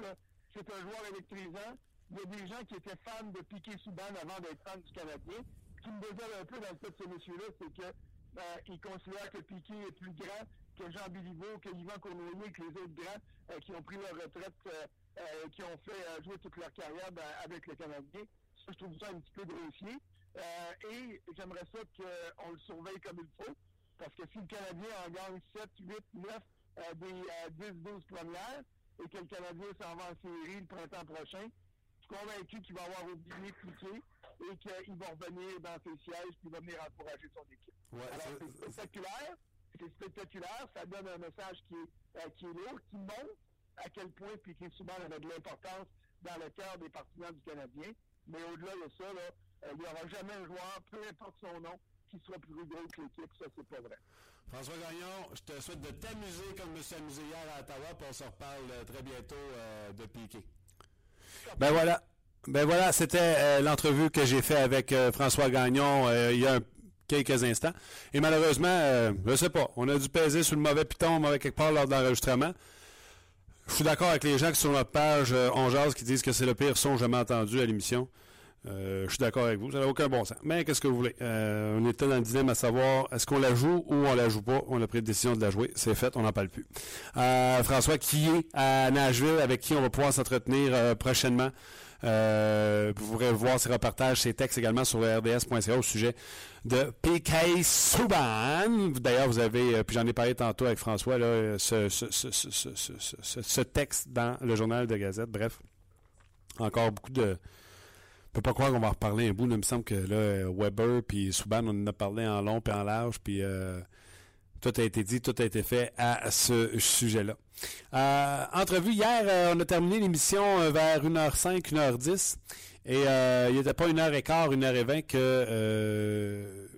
C'est un joueur électrisant. Il y a des gens qui étaient fans de Piquet Souban avant d'être fans du Canadien. Ce qui me désole un peu dans le cas de ce monsieur-là, c'est que euh, il considère que Piquet est plus grand que Jean Béliveau, que Yvan Cournoyer, que les autres grands qui ont pris leur retraite, qui ont fait jouer toute leur carrière avec le Canadien. Ça, je trouve ça un petit peu grossier. Euh, et j'aimerais ça qu'on le surveille comme il faut, parce que si le Canadien en gagne 7, 8, 9 des 10, 12 premières, et que le Canadien s'en va en série le printemps prochain, je suis convaincu qu'il va avoir oublié cliquer et qu'il va revenir dans ses sièges puis il va venir encourager son équipe. Alors, c'est spectaculaire. C'est spectaculaire. Ça donne un message qui est, euh, qui est lourd, qui montre à quel point Piquet souvent avait de l'importance dans le cœur des partisans du Canadien. Mais au-delà de ça, là, euh, il n'y aura jamais un joueur, peu importe son nom, qui soit plus gros que l'équipe. Ça, c'est pas vrai. François Gagnon, je te souhaite de t'amuser comme je me suis amusé hier à Ottawa, puis on se reparle euh, très bientôt euh, de Piqué. Ben voilà. Ben voilà, c'était l'entrevue que j'ai fait avec François Gagnon il y a quelques instants. Et malheureusement, je ne sais pas, on a dû peser sur le mauvais piton, mauvais quelque part lors de l'enregistrement. Je suis d'accord avec les gens qui sont sur notre page euh, qui disent que c'est le pire son jamais entendu à l'émission. Euh, je suis d'accord avec vous, ça n'a aucun bon sens. Mais qu'est-ce que vous voulez? Euh, on était dans le dilemme à savoir est-ce qu'on la joue ou on la joue pas? On a pris la décision de la jouer. C'est fait, on n'en parle plus. Euh, François, qui est à Nashville, avec qui on va pouvoir s'entretenir prochainement? vous pourrez voir ses reportages, ses textes également sur rds.ca au sujet de PK Souban. D'ailleurs, vous avez, puis j'en ai parlé tantôt avec François, ce texte dans le journal de Gazette. Bref, encore beaucoup de peux pas croire qu'on va reparler un bout. il me semble que là, Weber puis Souban, on en a parlé en long et en large. Puis euh, tout a été dit, tout a été fait à ce sujet-là. Euh, entrevue hier, euh, on a terminé l'émission vers 1h05, 1h10. Et il n'était pas 1h15, 1h20 que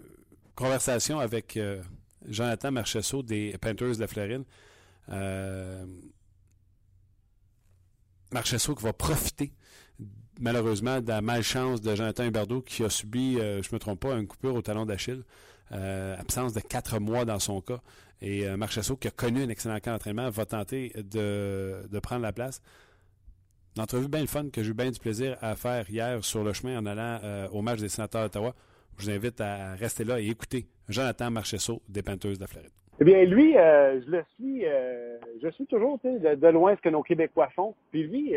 conversation avec Jonathan Marchesso des Panthers de la Floride. Marchesso qui va profiter malheureusement de la malchance de Jonathan Huberdeau qui a subi, je ne me trompe pas, une coupure au talon d'Achille. absence de quatre mois dans son cas. Et euh, qui a connu un excellent camp d'entraînement, va tenter de, de prendre la place. Une entrevue bien le fun que j'ai eu bien du plaisir à faire hier sur le chemin en allant euh, au match des sénateurs d'Ottawa. Je vous invite à rester là et écouter Jonathan Marchesso des Penteuses de la Floride. Eh bien, lui, euh, je le suis, je suis toujours de, de, loin ce que nos Québécois font. Puis lui,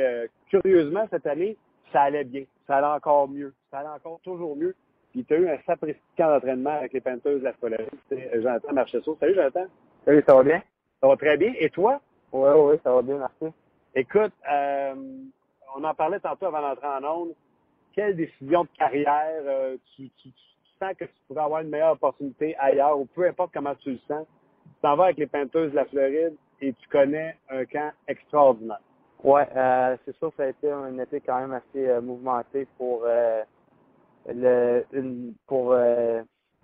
curieusement, cette année, ça allait bien. Ça allait encore mieux. Ça allait encore toujours mieux. Puis tu as eu un sapristi d'entraînement avec les Panthers de la Floride. C'est Jonathan Marchesso. Salut Jonathan. Salut, ça va bien? Ça va très bien. Et toi? Oui, oui, ça va bien, merci. Écoute, euh, on en parlait tantôt avant d'entrer en onde. Quelle décision de carrière euh, tu, tu, tu, sens que tu pourrais avoir une meilleure opportunité ailleurs ou peu importe comment tu le sens? Tu t'en vas avec les Panthers de la Floride et tu connais un camp extraordinaire. Oui, euh, c'est sûr, ça a été un été quand même assez euh, mouvementé pour euh, le, une, pour euh,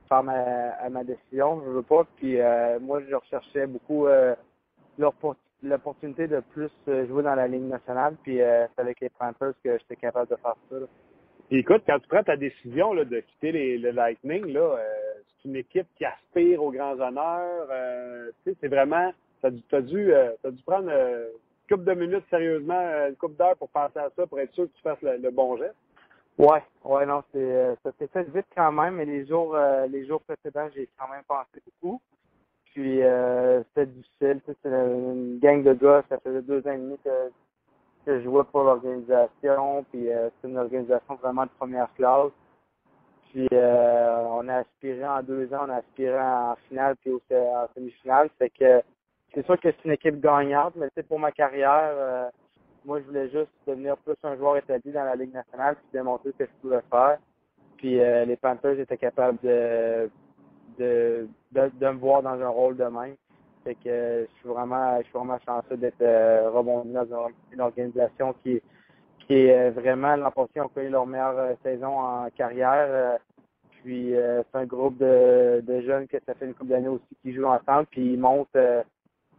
faire ma, à ma décision. Je veux pas. Puis euh, moi, je recherchais beaucoup l'opportunité de plus jouer dans la Ligue nationale. Puis c'est avec les Panthers que j'étais capable de faire ça. écoute, quand tu prends ta décision là, de quitter les, le Lightning, là, c'est une équipe qui aspire aux grands honneurs. tu sais, c'est vraiment. Tu as, dû, as dû prendre une couple de minutes sérieusement, une couple d'heures pour penser à ça, pour être sûr que tu fasses le bon geste? Ouais, ouais, non, c'est euh, ça s'est fait vite quand même, mais les jours euh, les jours précédents, j'ai quand même pensé beaucoup. Puis euh, c'était difficile, c'est une gang de gars, ça faisait deux ans et demi que, que je jouais pour l'organisation, puis euh, c'est une organisation vraiment de première classe. Puis on a aspiré en deux ans, on a aspiré en finale puis aussi en semi-finale. Fait que c'est sûr que c'est une équipe gagnante, mais pour ma carrière moi, je voulais juste devenir plus un joueur établi dans la Ligue nationale puis démontrer ce que je pouvais faire. Puis euh, les Panthers étaient capables de, de, de, me voir dans un rôle de même. Fait que je suis vraiment, je suis vraiment chanceux d'être euh, rebondi dans une organisation qui, qui est euh, vraiment l'an passé ont connu leur meilleure saison en carrière. Puis c'est un groupe de, de jeunes que ça fait une couple d'années aussi qui jouent ensemble. Puis ils montent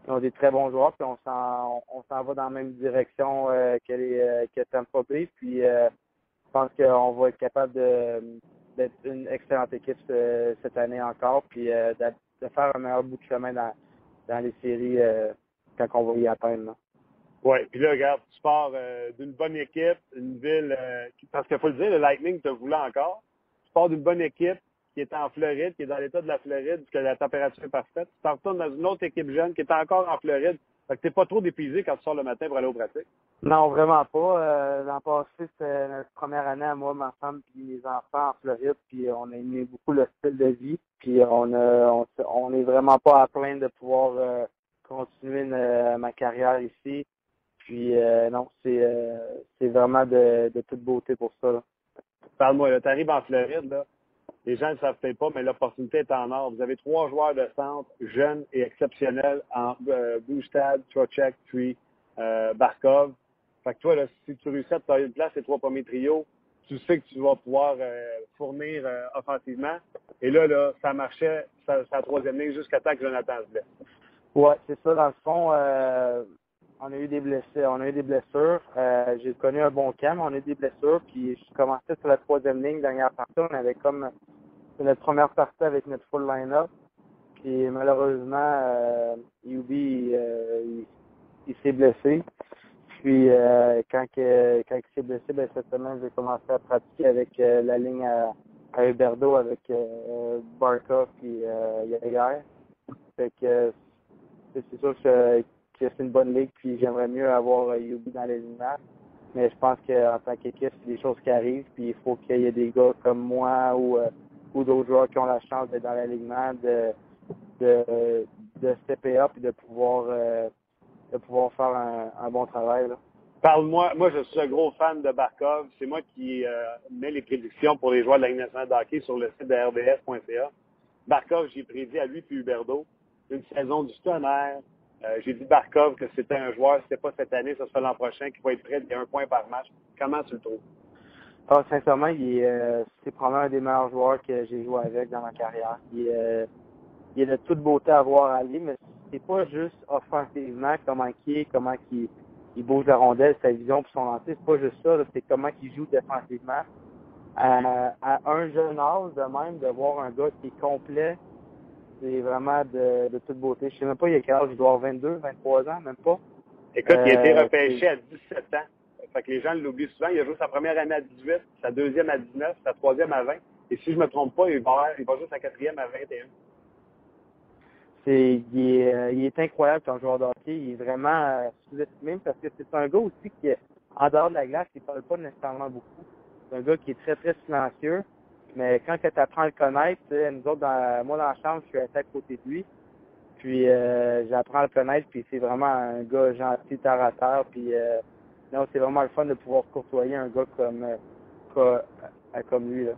ils ont des très bons joueurs, puis on s'en on, s'en va dans la même direction euh, que les euh, que Tampa. Puis euh, je pense qu'on va être capable de d'être une excellente équipe cette année encore, puis euh, de, faire un meilleur bout de chemin dans, dans les séries quand on va y atteindre. Oui, puis là, regarde, tu pars d'une bonne équipe, une ville, parce qu'il faut le dire, le Lightning te voulait encore. Tu pars d'une bonne équipe, qui est en Floride, qui est dans l'état de la Floride, que la température est parfaite. Tu t'en retournes dans une autre équipe jeune qui est encore en Floride. Fait que t'es pas trop dépuisé quand tu sors le matin pour aller au pratique. Non, vraiment pas. Euh, L'an passé, c'était notre première année à moi, ma femme puis mes enfants en Floride, puis on a aimé beaucoup le style de vie, puis on a, on, est vraiment pas à plaindre de pouvoir euh, continuer ma carrière ici. Puis euh, non, c'est euh, c'est vraiment de, de toute beauté pour ça. Parle-moi, tu arrives en Floride, là les gens ne savent peut-être pas, mais l'opportunité est en or. Vous avez trois joueurs de centre jeunes et exceptionnels en euh, Boustad, Trochek, puis euh, Barkov. Fait que toi, si tu réussis à te une place, les trois premiers trios, tu sais que tu vas pouvoir euh, fournir euh, offensivement. Et là, là, ça marchait, sa, troisième ligne jusqu'à temps que Jonathan se blesse. Ouais, c'est ça. Dans le fond, on a eu des blessés, on a eu des blessures. J'ai connu un bon camp, on a eu des blessures. Puis je commençais sur la troisième ligne, dernière partie, on avait comme notre première partie avec notre full line-up. Puis malheureusement, euh, Yubi, euh, il, s'est blessé. Puis euh, quand, que, quand il s'est blessé, ben, cette semaine, j'ai commencé à pratiquer avec euh, la ligne à, à Huberdo avec euh, Barca puis euh, Yager. Fait que c'est sûr que, que c'est une bonne ligue, puis j'aimerais mieux avoir Yubi dans les lignes. Mais je pense qu'en tant qu'équipe, c'est des choses qui arrivent, puis il faut qu'il y ait des gars comme moi ou ou d'autres joueurs qui ont la chance d'être dans l'alignement, de, de, de stepper up et de pouvoir, euh, de pouvoir faire un, bon travail. Parle-moi, moi je suis un gros fan de Barkov. C'est moi qui euh, mets les prédictions pour les joueurs de la Ligue nationale de sur le site de RDS.ca. Barkov, j'ai prédit à lui puis Huberdo une saison du tonnerre. Euh, j'ai dit Barkov que c'était un joueur, c'était pas cette année, ça sera l'an prochain, qui va être prêt, il y a un point par match. Comment tu le trouves? Ah, sincèrement, euh, c'est probablement un des meilleurs joueurs que j'ai joué avec dans ma carrière. Il euh, il de toute beauté à voir aller, mais c'est pas juste offensivement comment il est, comment il, bouge la rondelle, sa vision pour son lancer. C'est pas juste ça, c'est comment il joue défensivement. À, à, un jeune âge, de même, de voir un gars qui est complet, c'est vraiment de, de toute beauté. Je sais même pas il y a quel âge, il doit avoir 22, 23 ans, même pas. Écoute, il a été Euh, repêché à 17 ans. Fait que les gens l'oublient souvent. Il a joué sa première année à 18, sa deuxième à 19, sa troisième à 20. Et si je me trompe pas, il va, il va jouer sa quatrième à 21. c'est il est, euh, il est incroyable comme joueur de hockey. Il est vraiment euh, sous-estimé parce que c'est un gars aussi qui, en dehors de la glace, il parle pas nécessairement beaucoup. C'est un gars qui est très, très silencieux. Mais quand tu apprends à le connaître, nous autres, dans, moi dans la chambre, je suis assis à côté de lui. Puis euh, j'apprends à le connaître, puis c'est vraiment un gars gentil, terre à terre. Puis euh, non, c'est vraiment le fun de pouvoir côtoyer un gars comme euh, comme, euh, comme lui. Là.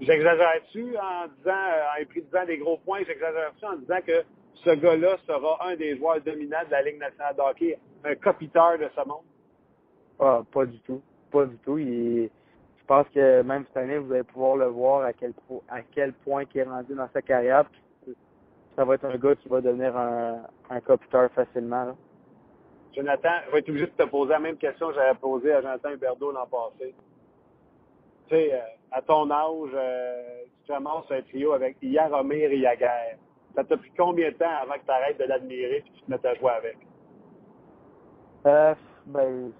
J'exagère-tu en disant, euh, en épuisant des gros points, j'exagère-tu en disant que ce gars-là sera un des joueurs dominants de la Ligue nationale de hockey, un copiteur de ce monde? Ah, pas du tout. Pas du tout. Il je pense que même cette année, vous allez pouvoir le voir à quel, à quel point il est rendu dans sa carrière. Ça va être un gars qui va devenir un, un copiteur facilement. Là. Jonathan, je vais être obligé de te poser la même question que j'avais posée à Jonathan Huberdeau l'an passé. Tu sais, euh, à ton âge, euh, tu commences un trio avec Yaromir et Yaguer. Ça t'a pris combien de temps avant que tu arrêtes de l'admirer et que tu te mettes à jouer avec? Euh, ben,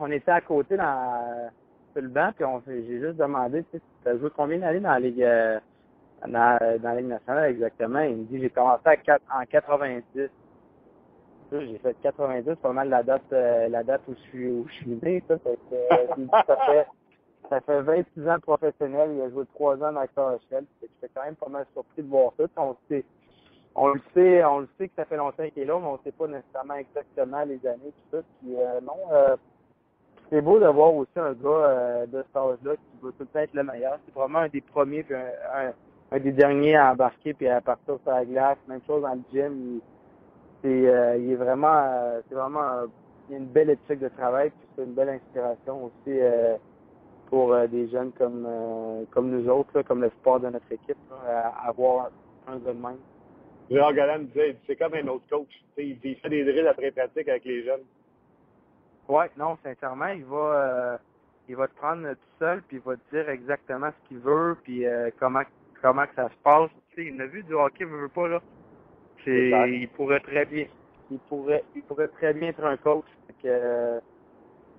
on, était à côté dans, sur le banc, puis j'ai juste demandé, tu as joué combien d'années dans la Ligue, euh, dans, la Ligue nationale exactement? Il me dit, j'ai commencé à en 90. Tu sais, J'ai fait 90, c'est pas mal la date, euh, la date où je suis, où je né, ça. Fait que, euh, ça fait, ça fait 26 ans professionnel, il a joué 3 ans dans la KHL. J'étais quand même pas mal surpris de voir ça. On on le sait, on le sait que ça fait longtemps qu'il est là, mais on sait pas nécessairement exactement les années tout ça. Puis euh, non, euh, c'est beau de voir aussi un gars euh, de cet âge-là qui veut tout le temps être le meilleur. C'est vraiment un des premiers, puis un, un, des derniers à embarquer puis à partir sur la glace. Même chose dans le gym. Il, euh, il est vraiment, c'est vraiment, un- il a une belle éthique de travail, puis c'est une belle inspiration aussi pour des jeunes comme comme nous autres, comme le sport de notre équipe, à avoir un gars de même. Gérard me disait, c'est comme un autre coach. Il il fait des drills après pratique avec les jeunes. Ouais, non, sincèrement, il va euh, il va te prendre tout seul puis il va te dire exactement ce qu'il veut puis euh, comment comment que ça se passe. Il a vu du hockey, il veut pas là. C'est il pourrait très bien il pourrait il pourrait très bien être un coach. Que, euh,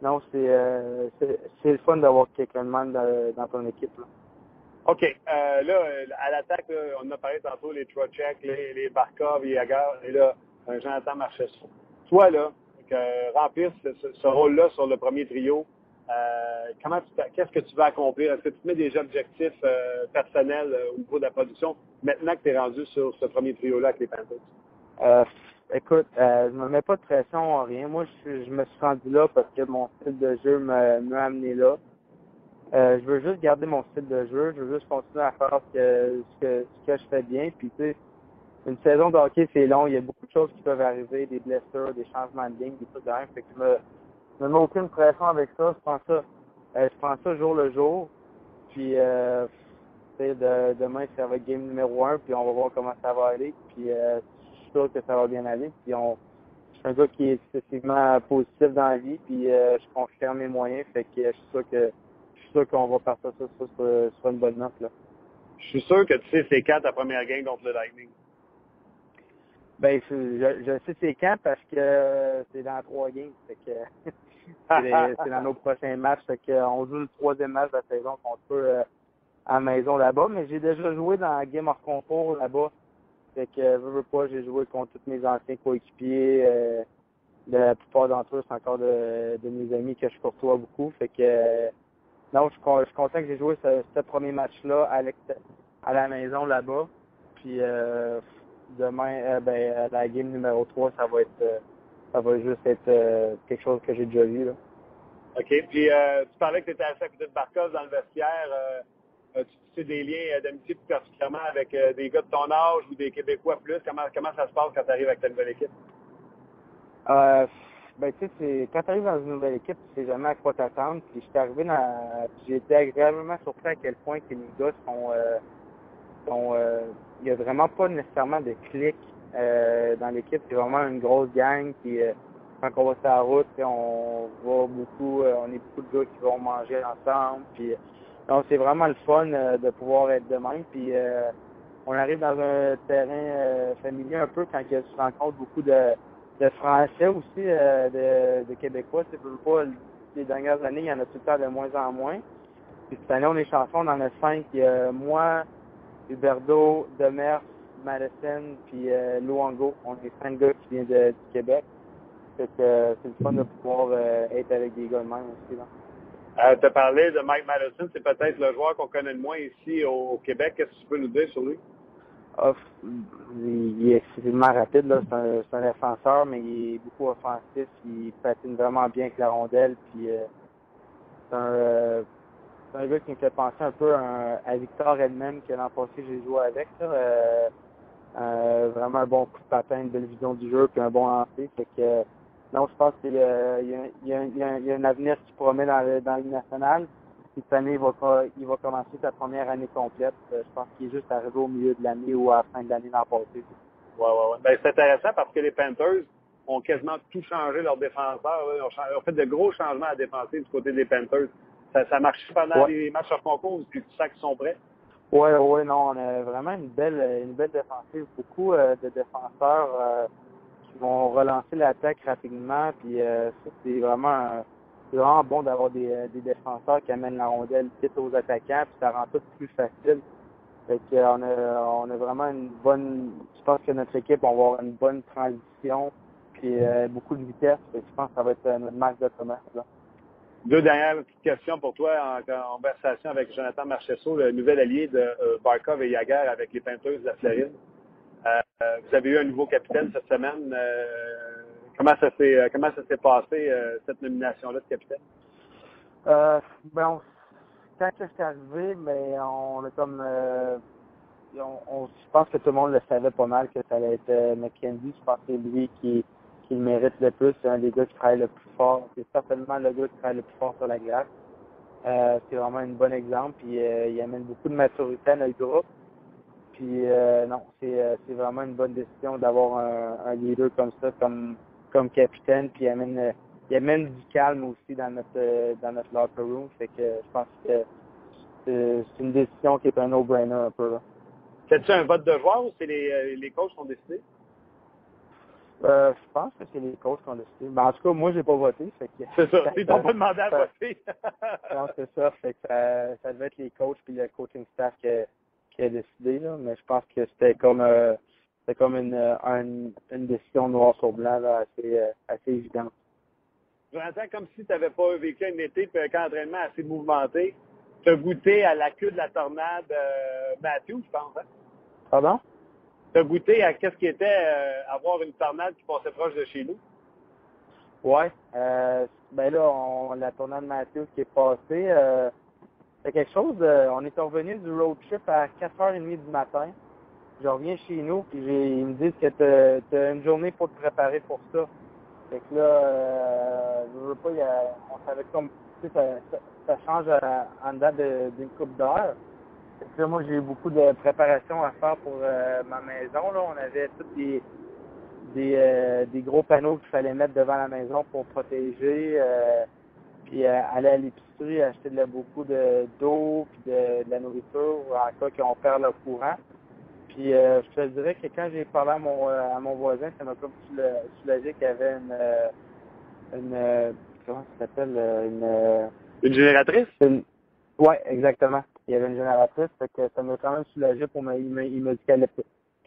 non, c'est euh, c'est c'est le fun d'avoir quelqu'un de même dans, dans ton équipe là. OK. Euh, là, euh, à l'attaque, on a parlé tantôt, les Trocheck, les, les Barkov, les Yagar, et là, un Jonathan Marchessault. Toi, là, que remplir ce, ce- rôle-là sur le premier trio, euh, comment qu'est-ce que tu vas accomplir? Est-ce que tu te mets des objectifs euh, personnels euh, au niveau de la production maintenant que tu es rendu sur ce premier trio-là avec les Panthers? Euh, écoute, euh, je me mets pas de pression, rien. Moi, je, je me suis rendu là parce que mon style de jeu me- m'a amené là. Euh, je veux juste garder mon style de jeu. Je veux juste continuer à faire ce que, ce que, ce que je fais bien. Puis, tu sais, une saison de hockey, c'est long. Il y a beaucoup de choses qui peuvent arriver, des blessures, des changements de ligne, des trucs de même. Fait que je me, me mets aucune pression avec ça. Je prends ça, euh, je prends ça jour le jour. Puis, euh, demain, ça va être game numéro un, puis on va voir comment ça va aller. Puis, euh, je suis sûr que ça va bien aller. Puis, on, je suis un gars qui est excessivement positif dans la vie, puis je confirme mes moyens. Fait que je suis sûr que sûr qu'on va partir ça sur, sur, sur une bonne note. Là. Je suis sûr que tu sais c'est quand ta première game contre le Lightning? Ben, je, je, je sais c'est quand parce que euh, c'est dans trois games. Fait que c'est dans nos prochains matchs. Fait que euh, on joue le troisième match de la saison contre eux euh, à la maison là-bas. Mais j'ai déjà joué dans la game hors concours là-bas. Fait que veux, veux pas, j'ai joué contre tous mes anciens coéquipiers. Euh, la plupart d'entre eux, c'est encore de, de mes amis que je courtois beaucoup. Fait que non, je je suis content que j'ai joué ce, ce premier match-là à, la maison là-bas. Puis euh, demain, euh, ben, euh, la game numéro 3, ça va être ça va juste être quelque chose que j'ai déjà vu. Là. OK. Puis euh, tu parlais que tu étais assis à côté de Barkov dans le vestiaire. Tu sais des liens d'amitié plus particulièrement avec des gars de ton âge ou des Québécois plus? Comment, comment ça se passe quand tu arrives avec ta nouvelle équipe? Euh, ben, tu sais, quand tu arrives dans une nouvelle équipe, tu sais jamais à quoi t'attendre. Puis, je suis arrivé dans. J'ai été agréablement surpris à quel point que les gars sont. Euh, sont euh, il y a vraiment pas nécessairement de clic euh, dans l'équipe. C'est vraiment une grosse gang. Puis, euh, quand on va sur la route, on va beaucoup. on est beaucoup de gars qui vont manger ensemble. Puis, donc, c'est vraiment le fun de pouvoir être de même. Puis, on arrive dans un terrain familier un peu quand tu rencontres beaucoup de de Français aussi, euh, de, Québécois. C'est pas les dernières années, il y en a tout le temps de moins en moins. Puis cette année, on est chansons, on en a cinq. Il y a moi, Huberdo, Demers, Madison, puis euh, Luango. On est cinq gars qui viennent de, du Québec. Euh, c'est le fun de pouvoir euh, être avec des gars de même aussi. Euh, tu as parlé de Mike Madison, c'est peut-être le joueur qu'on connaît le moins ici au Québec. Qu'est-ce que tu peux nous dire sur lui? Il, est extrêmement rapide, là. C'est un, défenseur, mais il est beaucoup offensif. Il patine vraiment bien avec la rondelle. Puis euh, c'est un, euh, un gars qui me fait penser un peu à, à Victor Edmond que l'an passé j'ai joué avec. Là. Euh, vraiment un bon coup de patin, une belle vision du jeu, puis un bon lancer. Fait non, je pense qu'il y, a, y, un avenir qui promet dans le, dans le national cette année, il va, il va commencer sa première année complète. Euh, je pense qu'il est juste arrivé au milieu de l'année ou à la fin de l'année l'an passé. Ouais, ouais, ouais. Ben, c'est intéressant parce que les Panthers ont quasiment tout changé leurs défenseurs. Ils ont, fait de gros changements à défenser du côté des Panthers. Ça, ça marche pendant les matchs hors concours puis tu sens qu'ils sont prêts. Oui, oui, non, on a vraiment une belle, une belle défensive. Beaucoup euh, de défenseurs euh, qui vont relancer l'attaque rapidement. Puis ça, c'est vraiment un, c'est vraiment bon d'avoir des, euh, des, défenseurs qui amènent la rondelle vite aux attaquants, puis ça rend tout plus facile. Fait que, a, on a vraiment une bonne. Je pense que notre équipe va avoir une bonne transition, puis euh, beaucoup de vitesse. Fait que je pense que ça va être euh, notre marque de commerce. Deux dernières petites questions pour toi en, conversation avec Jonathan Marchesso, le nouvel allié de euh, Barkov et Yager avec les Peinteuses de la Floride. Euh, vous avez eu un nouveau capitaine cette semaine. Comment ça s'est euh, comment ça s'est passé euh, cette nomination-là de capitaine? Euh, ben, quand je suis arrivé, mais on comme euh, on, je pense que tout le monde le savait pas mal que ça allait être euh, McKenzie. Je pense que c'est lui qui, qui le mérite le plus. C'est un des gars qui travaille le plus fort. C'est certainement le gars qui travaille le plus fort sur la glace. C'est vraiment un bon exemple. Puis il amène beaucoup de maturité à notre groupe. Puis non, c'est c'est vraiment une bonne décision d'avoir un, un leader comme ça, comme comme capitaine, puis il amène, euh, il amène du calme aussi dans notre euh, dans notre locker room. Fait que je pense que c'est une décision qui est un no-brainer un peu. C'est-tu un vote de joueur ou c'est les, euh, les coachs qui ont décidé? Euh, je pense que c'est les coachs qui ont décidé. Ben, en tout cas, moi, j'ai pas voté. C'est ça. Ils t'ont pas demandé à voter. non, c'est ça. Fait que ça, ça devait être les coachs puis le coaching staff qui a, qui a décidé. Là. Mais je pense que c'était comme euh, c'est comme une, euh, une, une, décision noir sur blanc là, assez, euh, assez évidente. Jonathan, comme si tu n'avais pas vécu un été et un camp d'entraînement assez mouvementé, tu as goûté à la queue de la tornade euh, Matthew, je pense. Hein? Pardon? Tu as goûté à qu'est-ce qui était euh, avoir une tornade qui passait proche de chez nous? Ouais. Euh, ben là, on, la tornade Matthew qui est passée, c'est quelque chose. De, on est revenu du road trip à 4h30 du matin je reviens chez nous, puis ils me disent que tu as une journée pour te préparer pour ça. Fait que là, euh, je veux pas, y a, on savait comme, tu sais, ça, ça, change en dedans d'une coupe d'heure. Fait que là, moi, j'ai eu beaucoup de préparation à faire pour euh, ma maison, là. On avait tous des, des, euh, des gros panneaux qu'il fallait mettre devant la maison pour protéger, euh, puis euh, aller à l'épicerie, acheter de, beaucoup d'eau, puis de, de, la nourriture en cas qu'on perd le courant. Puis euh, je te dirais que quand j'ai parlé à mon euh, à mon voisin, ça m'a comme soulagé qu'il y avait une euh, une euh, comment ça s'appelle une une génératrice? Une, ouais, exactement. Il y avait une génératrice, fait que ça m'a quand même soulagé pour me il m'a il dit qu'elle allait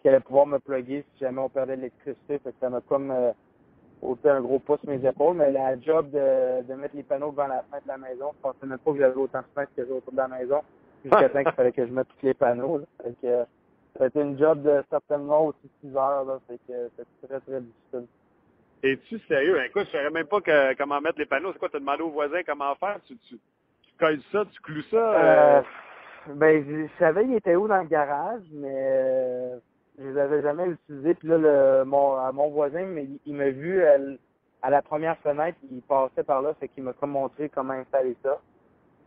qu'elle allait pouvoir me plugger si jamais on perdait l'électricité, fait que ça m'a comme euh, ôté un gros pouce sur mes épaules, mais la job de, de mettre les panneaux devant la fenêtre de la maison, je pensais même pas que j'avais autant de fenêtres que j'ai autour de la maison. Jusqu'à temps qu'il fallait que je mette tous les panneaux. Là. Fait que, c'était une job de certainement aussi 6 heures, là. Fait que c'était très, très difficile. Es-tu sérieux? Ben, écoute, je savais même pas que, comment mettre les panneaux. C'est quoi, t'as demandé aux voisins comment faire? Tu, tu, tu colles ça, tu cloues ça? Euh... Ben, je, je savais il était où dans le garage, mais euh, je les avais jamais utilisés. Puis là, le, mon, euh, mon voisin, il, il m'a vu euh, à la première fenêtre, il passait par là, fait qu'il m'a comme montré comment installer ça.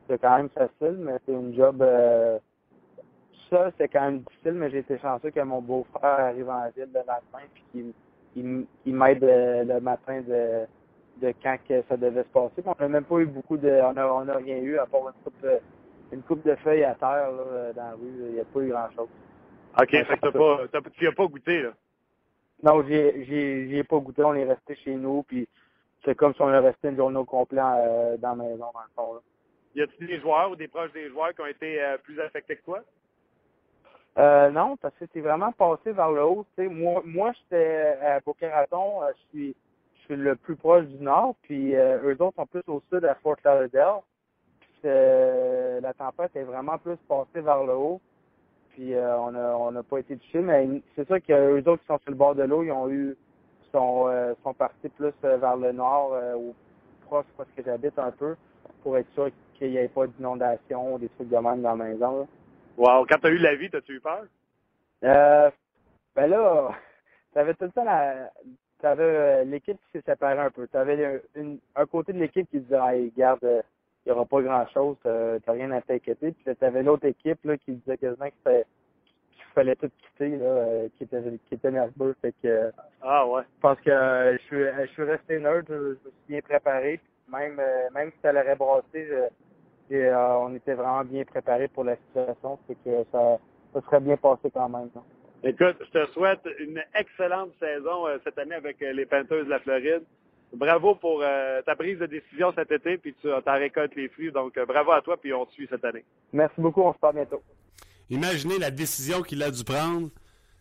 C'est quand même facile, mais c'est une job euh, ça, c'est quand même difficile, mais j'ai été chanceux que mon beau-frère arrive en ville le matin puis qu'il il, il m'aide euh, le matin de, de quand que ça devait se passer. On n'a même pas eu beaucoup de. On a, on a rien eu à part une coupe de, une coupe de feuilles à terre là, dans la rue. Il n'y a pas eu grand chose. OK, fait que t'as pas, t'as, tu as pas goûté, là? Non, j'ai j'ai j'ai pas goûté, on est resté chez nous, puis c'est comme si on est resté une journée au complet euh, dans la maison, dans le fond. Là. Y a-t-il des joueurs ou des proches des joueurs qui ont été euh, plus affectés que toi? Euh, non, parce que c'est vraiment passé vers le haut. Moi, moi j'étais à Boca-Raton, euh, je suis je suis le plus proche du nord, puis euh, eux autres sont plus au sud à Fort Lauderdale. Euh, la tempête est vraiment plus passée vers le haut. Puis euh, on a on n'a pas été touchés, mais c'est sûr que eux autres qui sont sur le bord de l'eau, ils ont eu sont sont partis plus vers le nord, ou proche parce que j'habite un peu, pour être sûr qu'il n'y ait pas d'inondation ou des trucs de même dans la maison. Wow, quand t'as eu la vie, t'as-tu eu peur? Euh, ben là, t'avais tout le temps la, t'avais euh, l'équipe qui s'est séparée un peu. T'avais un, une, un côté de l'équipe qui disait, hey, garde, il y aura pas grand chose, t'as rien à t'inquiéter. Puis t'avais l'autre équipe, là, qui disait quasiment que c'était, qu'il fallait tout quitter, là, euh, qui était, qui était nerveux. Fait que, euh, Ah ouais. je pense que euh, je suis, je suis resté neutre, je, me suis bien préparé. Même, euh, même si ça l'aurait brassé, je- et, euh, on était vraiment bien préparé pour la situation. C'est que ça, ça serait bien passé quand même. là. Écoute, je te souhaite une excellente saison euh, cette année avec euh, les Panthers de la Floride. Bravo pour euh, ta prise de décision cet été, puis tu t'en récoltes les fruits. Donc, euh, bravo à toi, puis on te suit cette année. Merci beaucoup, on se parle bientôt. Imaginez la décision qu'il a dû prendre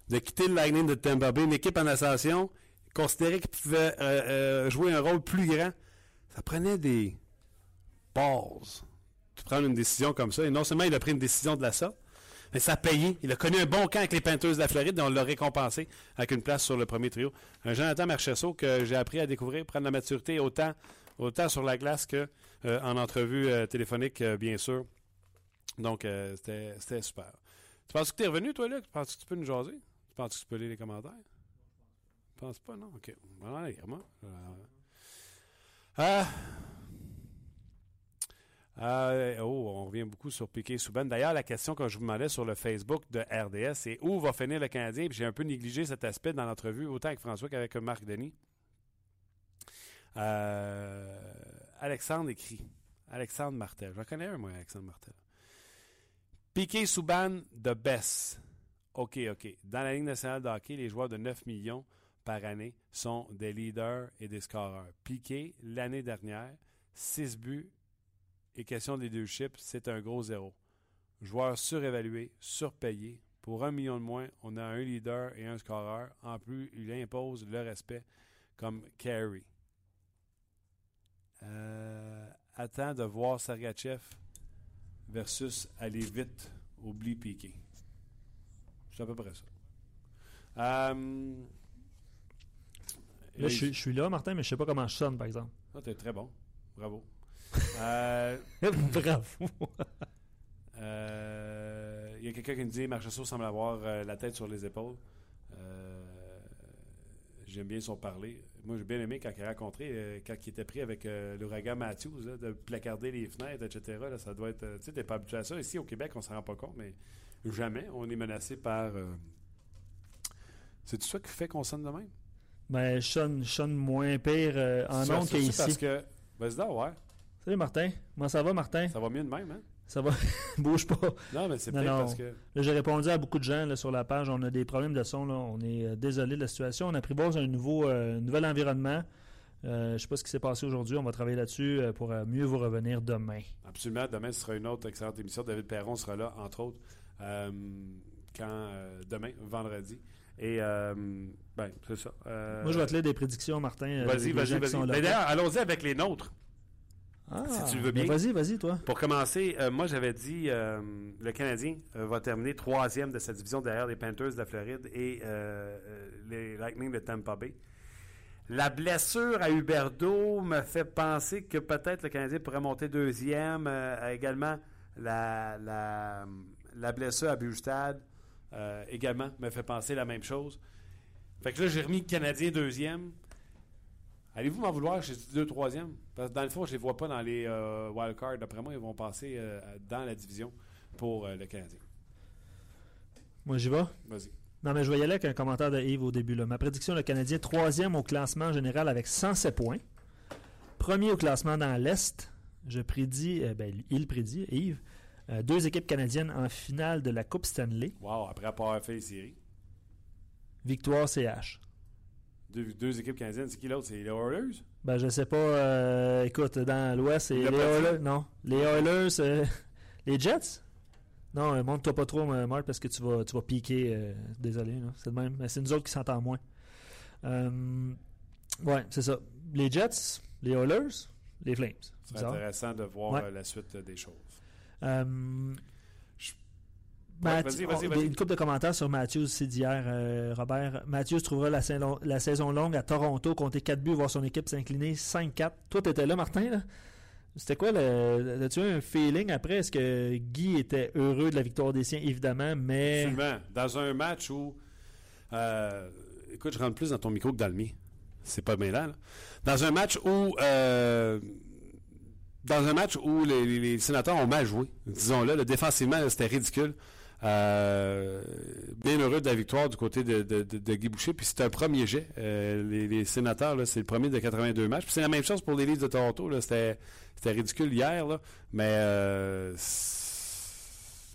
de quitter le Lightning de Tampa Bay, une équipe en ascension, considérait qu'il pouvait euh, euh, jouer un rôle plus grand. Ça prenait des balls prendre une décision comme ça. Et non seulement il a pris une décision de la sorte, mais ça a payé. Il a connu un bon camp avec les Panthers de la Floride et on l'a récompensé avec une place sur le premier trio. Un Jonathan Marchesso que j'ai appris à découvrir, prendre la maturité autant, autant sur la glace que euh, en entrevue euh, téléphonique, euh, bien sûr. Donc, euh, c'était super. Tu penses que tu es revenu, toi, là? Tu penses que tu peux nous jaser? Tu penses que tu peux lire les commentaires? Tu penses pas, non? OK. Bon, allez. Euh, ah. Ah, oh, on revient beaucoup sur Piquet Souban. D'ailleurs, la question que je vous demandais sur le Facebook de RDS, c'est où va finir le Canadien? J'ai un peu négligé cet aspect dans l'entrevue, autant avec François qu'avec Marc Denis. Euh, Alexandre écrit. Alexandre Martel. Je connais un, moi, Alexandre Martel. Piquet Souban, the best. OK, OK. Dans la Ligue nationale de hockey, les joueurs de 9 millions par année sont des leaders et des scoreurs. Piquet, l'année dernière, 6 buts et question de leadership, c'est un gros zéro. Joueur surévalué, surpayé. Pour un million de moins, on a un leader et un scoreur. En plus, il impose le respect comme carry. Euh, attends de voir Sergachev versus aller vite, oublie Piqué. C'est à peu près ça. Euh, Là, je, suis- je suis là, Martin, mais je sais pas comment je sonne, par exemple. Ah, t'es très bon. Bravo. Euh, Bravo. euh, Il y a quelqu'un qui me dit Marchessault semble avoir euh, la tête sur les épaules. J'aime bien son parler. Moi, j'ai bien aimé quand il a rencontré, quand il était pris avec l'ouragan Matthews, là, de placarder les fenêtres, etc. Là, ça doit être. tu sais, t'es pas habitué à ça. Ici, au Québec, on s'en rend pas compte, mais jamais on est menacé par. C'est tout ça qui fait qu'on sonne de même? Ben, je sonne, je sonne moins pire en c'est qu'ici. Parce que. Vas-y, donc, ouais. Salut, Martin. Comment ça va, Martin? Ça va mieux de même, hein? Ça va? Bouge pas. Non, mais c'est peut-être parce que. Là, j'ai répondu à beaucoup de gens là, sur la page. On a des problèmes de son. Là. On est euh, désolé de la situation. On a pris base d'un nouveau, euh, nouvel environnement. Euh, je sais pas ce qui s'est passé aujourd'hui. On va travailler là-dessus pour mieux vous revenir demain. Absolument. Demain, ce sera une autre excellente émission. David Perron sera là, entre autres, quand demain, vendredi. Et, euh, ben, c'est ça. Euh, Moi, je vais te lire des prédictions, Martin. Vas-y, vas-y, vas-y. D'ailleurs, allons-y avec les nôtres. Ah, si tu le veux ben bien. Vas-y, vas-y, toi. Pour commencer, euh, moi, j'avais dit euh, le Canadien euh, va terminer troisième de sa division derrière les Panthers de la Floride et euh, les Lightning de Tampa Bay. La blessure à Huberdo me fait penser que peut-être le Canadien pourrait monter deuxième. également, La, la, la blessure à Bustad également me fait penser la même chose. Fait que là, j'ai remis le Canadien deuxième. Allez-vous m'en vouloir? Dit deux troisième? Parce que dans le fond, je les vois pas dans les euh, wildcards. D'après moi, ils vont passer euh, dans la division pour euh, le Canadien. Moi, j'y vais. Vas-y. Non, mais je vais y aller avec un commentaire de Yves au début. Là. Ma prédiction, le Canadien, troisième au classement général avec 107 points. Premier au classement dans l'Est. Je prédis, ben, il prédit, Yves, deux équipes canadiennes en finale de la Coupe Stanley. Wow, après avoir fait les séries. Victoire CH. Deux, deux équipes canadiennes, c'est qui l'autre? C'est les Oilers? Ben, je sais pas. euh, écoute, dans l'Ouest, c'est les. Oilers. Non. Les Oilers, euh, les Jets? Non, euh, monte-toi pas trop, Marc, parce que tu vas, tu vas piquer. euh, désolé, c'est de même. Mais c'est nous autres qui s'entendent moins. Ouais, c'est ça. Les Jets, les Oilers, les Flames. C'est intéressant de voir Ouais. la suite des choses. Euh, Math- vas-y, vas-y, on- vas-y. Une couple de commentaires sur Matthews aussi d'hier, euh, Robert. Matthews trouvera la, saison- la saison longue à Toronto, compter 4 buts, voir son équipe s'incliner 5-4. Toi, t'étais là, Martin, là? C'était quoi le. As-tu eu un feeling après? Est-ce que Guy était heureux de la victoire des siens, évidemment, mais. Absolument. Dans un match où. euh, écoute, je rentre plus dans ton micro que dans le mien. C'est pas bien là. là. Dans un match où. euh, dans un match où les, les- les sénateurs ont mal joué, disons-le, le défensivement, c'était ridicule. Euh, bien heureux de la victoire du côté de, Guy Boucher. Puis c'est un premier jet. Euh, les, sénateurs, c'est le premier de 82 matchs. Puis c'est la même chose pour les Leafs de Toronto. C'était, ridicule hier, mais euh, c'est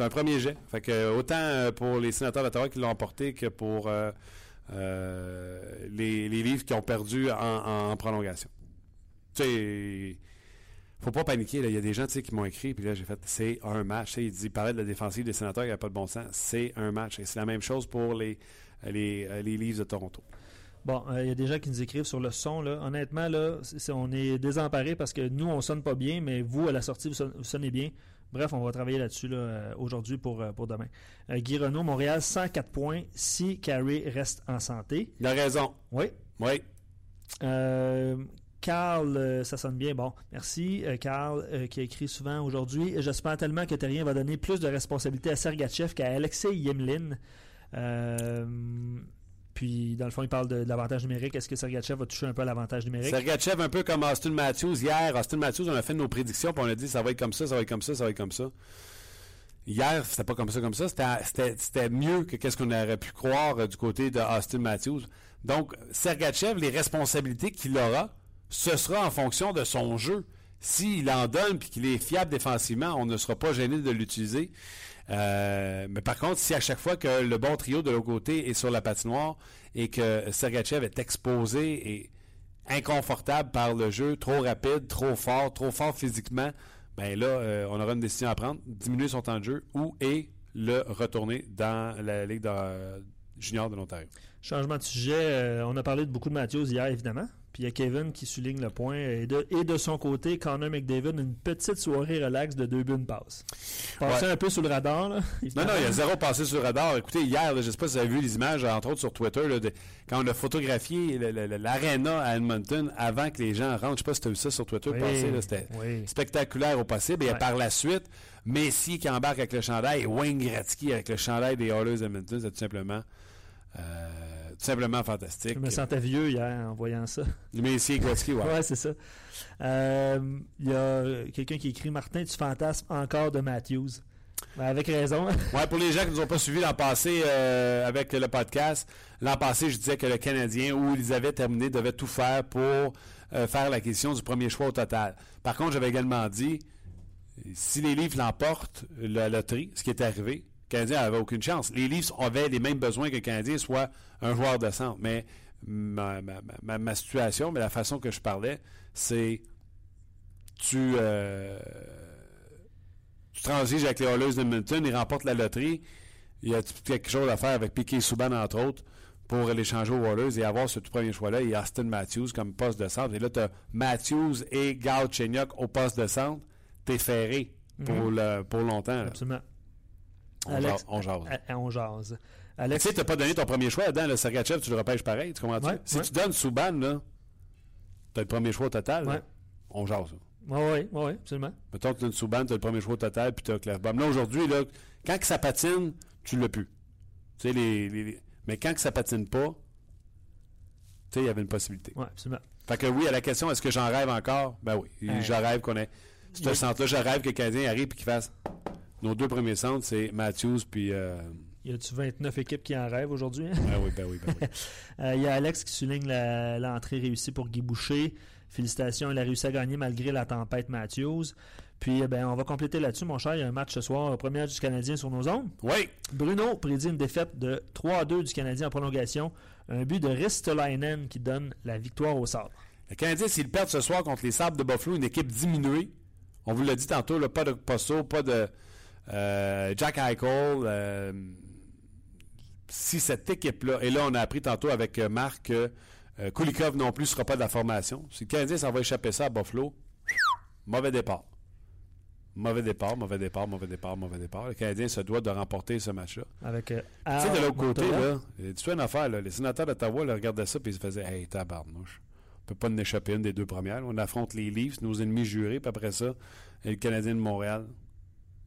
un premier jet. Fait que autant pour les sénateurs d'Ottawa qui l'ont emporté que pour les, les Leafs qui ont perdu en- en prolongation. Tu sais, faut pas paniquer. Il y a des gens qui m'ont écrit, puis là, j'ai fait c'est un match. Il dit, parlait de la défensive des sénateurs, il n'y a pas de bon sens. C'est un match. Et c'est la même chose pour les, les, euh, les Leafs de Toronto. Bon, euh, il y a des gens qui nous écrivent sur le son. Là. Honnêtement, là, on est désemparés parce que nous, on sonne pas bien, mais vous, à la sortie, vous, sonne- vous sonnez bien. Bref, on va travailler là-dessus là, euh, aujourd'hui pour, euh, pour demain. Euh, Guy Renault, Montréal, 104 points si Carey reste en santé. Il a raison. Oui. Oui. Euh, Carl, euh, ça sonne bien. Bon, merci. Euh, Carl, euh, qui a écrit souvent aujourd'hui. J'espère tellement que Terrien va donner plus de responsabilité à Sergachev qu'à Alexei Yemlin. Euh, puis, dans le fond, il parle de, l'avantage numérique. Est-ce que Sergachev va toucher un peu à l'avantage numérique? Sergachev, un peu comme Austin Matthews. Hier, Austin Matthews, on a fait nos prédictions, puis on a dit ça va être comme ça, ça va être comme ça, ça va être comme ça. Hier, c'était pas comme ça, comme ça. C'était- mieux que qu'est-ce qu'on aurait pu croire euh, du côté de Austin Matthews. Donc, Sergachev, les responsabilités qu'il aura, ce sera en fonction de son jeu. S'il en donne puis qu'il est fiable défensivement, on ne sera pas gêné de l'utiliser. Euh, mais par contre, si à chaque fois que le bon trio de l'autre côté est sur la patinoire et que Sergachev est exposé et inconfortable par le jeu, trop rapide, trop fort, trop fort physiquement, ben là, euh, on aura une décision à prendre, diminuer son temps de jeu ou et le retourner dans la Ligue de- junior de l'Ontario. Changement de sujet. euh, on a parlé de beaucoup de Matthews hier, évidemment. Puis il y a Kevin qui souligne le point. Et de, et de son côté, Connor McDavid, une petite soirée relax de deux buts, une passe. Passé Ouais. un peu sous le radar. Là, Non, non, il y a zéro passé sur le radar. Écoutez, hier, là, je ne sais pas si vous avez vu les images, entre autres sur Twitter, là, de- quand on a photographié l'aréna à Edmonton avant que les gens rentrent. Je ne sais pas si tu as vu ça sur Twitter Oui, C'était oui. spectaculaire au possible. Et Ouais. par la suite, Messi qui embarque avec le chandail et Wayne Gretzky avec le chandail des Oilers d'Edmonton, c'est tout simplement, euh, tout simplement fantastique. Je me sentais vieux hier en voyant ça. Messi et Gretzky, ouais. Ouais, c'est ça. Euh, Il y a quelqu'un qui écrit Martin, tu fantasmes encore de Matthews. Ben, avec raison. Ouais, pour les gens qui ne nous ont pas suivis l'an passé euh, avec le podcast, l'an passé, je disais que le Canadien, où ils avaient terminé, devait tout faire pour euh, faire l'acquisition du premier choix au total. Par contre, j'avais également dit, si les Leafs l'emportent, la loterie, ce qui est arrivé, Canadien n'avait aucune chance. Les Leafs avaient les mêmes besoins que le Canadien soit un joueur de centre. Mais ma, ma- ma- ma- ma situation, mais la façon que je parlais, c'est tu... euh, tu transiges avec les Oilers d'Edmonton, ils remportent la loterie. Il y a quelque chose à faire avec Piquet Souban, entre autres, pour l'échanger aux Oilers et avoir ce tout premier choix-là? Il y a Austin Matthews comme poste de centre. Et là, tu as Matthews et Galchenyuk au poste de centre. T'es ferré pour, le, pour longtemps. là. Absolument. On, Alex- jase, on jase. À- à- on jase. Tu Alex, sais, tu n'as pas donné ton premier choix là-dedans. Le Sergachev, tu le repêches pareil. Tu comprends Ouais, Si ouais. tu donnes Souban, là, tu as le premier choix au total. là. On jase. là. Oui, oui, oui, absolument. Mettons que tu une Souban, tu as le premier choix au total, puis tu as Clairbom. Là, aujourd'hui, là, quand que ça patine, tu l'as plus. Tu sais, les, les- mais quand que ça patine pas, tu sais, il y avait une possibilité. Oui, absolument. Fait que oui, à la question, est-ce que j'en rêve encore? Ben oui. Euh, je rêve qu'on ait. Ce centre-là, je rêve que le Canadien arrive et qu'il fasse. Nos deux premiers centres, c'est Matthews puis. Euh... Y a-tu 29 équipes qui en rêvent aujourd'hui? hein? Ben oui, ben oui, ben oui. Euh, Il y a Alex qui souligne l'entrée réussie pour Guy Boucher. Félicitations, il a réussi à gagner malgré la tempête Matthews. Puis, eh ben, on va compléter là-dessus, mon cher. Il y a un match ce soir, premier match du Canadien sur nos zones. oui! Bruno prédit une défaite de 3-2 du Canadien en prolongation. Un but de Ristolainen qui donne la victoire au sable. Le Canadien, s'il perd ce soir contre les Sables de Buffalo, une équipe diminuée, on vous l'a dit tantôt, là, pas de Posto, pas de euh, Jack Eichel. euh, si cette équipe-là, et là, on a appris tantôt avec euh, Marc que Kulikov non plus ne sera pas de la formation. Si le Canadien s'en va échapper ça à Buffalo, mauvais départ. Mauvais départ, mauvais départ, mauvais départ, mauvais départ. Le Canadien se doit de remporter ce match-là. Avec euh, Tu sais, de l'autre côté, là, une affaire, là, les sénateurs d'Ottawa regardaient ça et ils se faisaient Hey, tabarnouche. On peut pas en échapper une des deux premières. On affronte les Leafs, nos ennemis jurés, puis après ça, et le Canadien de Montréal.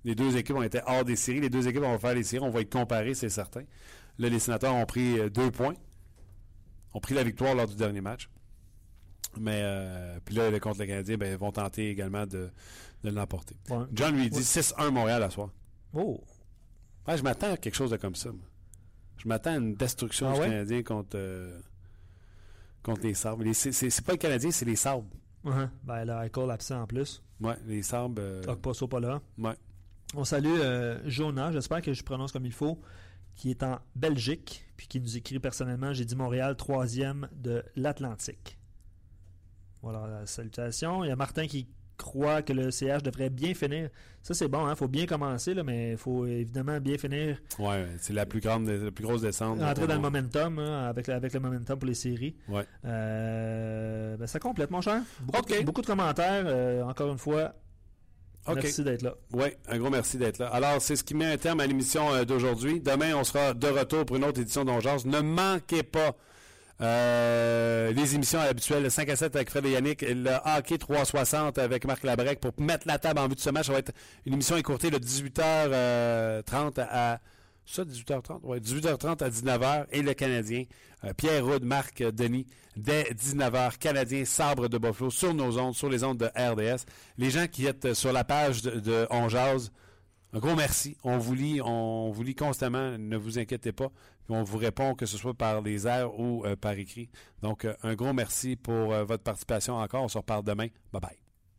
Les deux équipes ont été hors des séries. Les deux équipes vont faire les séries. On va être comparés, c'est certain. Là, les sénateurs ont pris euh, deux points. Ont pris la victoire lors du dernier match. Mais, euh, puis là, contre le Canadien, ben, ils vont tenter également de, de l'emporter. John lui dit Ouais. 6-1 Montréal à soir. Oh, Ouais, je m'attends à quelque chose de comme ça. moi. Je m'attends à une destruction Ah du? Canadien contre, euh, contre les Sabres. C'est pas le Canadien, c'est les Sabres. uh-huh. ben là, Eichel absent en plus. Ouais, les Sabres. euh, Okposo pas là. ouais. On salue euh, Jonah, j'espère que je prononce comme il faut, qui est en Belgique, puis qui nous écrit personnellement, j'ai dit Montréal, troisième de l'Atlantique. Voilà, la salutation. Il y a Martin qui croit que le CH devrait bien finir. Ça, c'est bon, il faut bien commencer, là, mais il faut évidemment bien finir, Ouais, c'est la plus grande, la plus grosse descente. rentrer dans le momentum, hein, avec, le- avec le momentum pour les séries. Ouais. Euh, ben, ça complète, mon cher. Beaucoup, OK. de, beaucoup de commentaires, euh, encore une fois. Merci d'être là. Oui, un gros merci d'être là. Alors, c'est ce qui met un terme à l'émission euh, d'aujourd'hui. Demain, on sera de retour pour une autre édition d'Ongeance. Ne manquez pas euh, les émissions habituelles, le 5 à 7 avec Fred et Yannick, et le hockey 360 avec Marc Labrec pour mettre la table en vue de ce match. Ça va être une émission écourtée de 18h30 à... Ça, 18h30? Oui, 18h30 à 19h. Et le Canadien, euh, Pierre Roud, Marc Denis, dès 19h. Canadien, Sabre de Buffalo, sur nos ondes, sur les ondes de RDS. Les gens qui êtes euh, sur la page de, On Jase, un gros merci. On vous lit, on vous lit constamment. Ne vous inquiétez pas. On vous répond que ce soit par les airs ou euh, par écrit. Donc, un gros merci pour votre participation encore. On se reparle demain. Bye bye.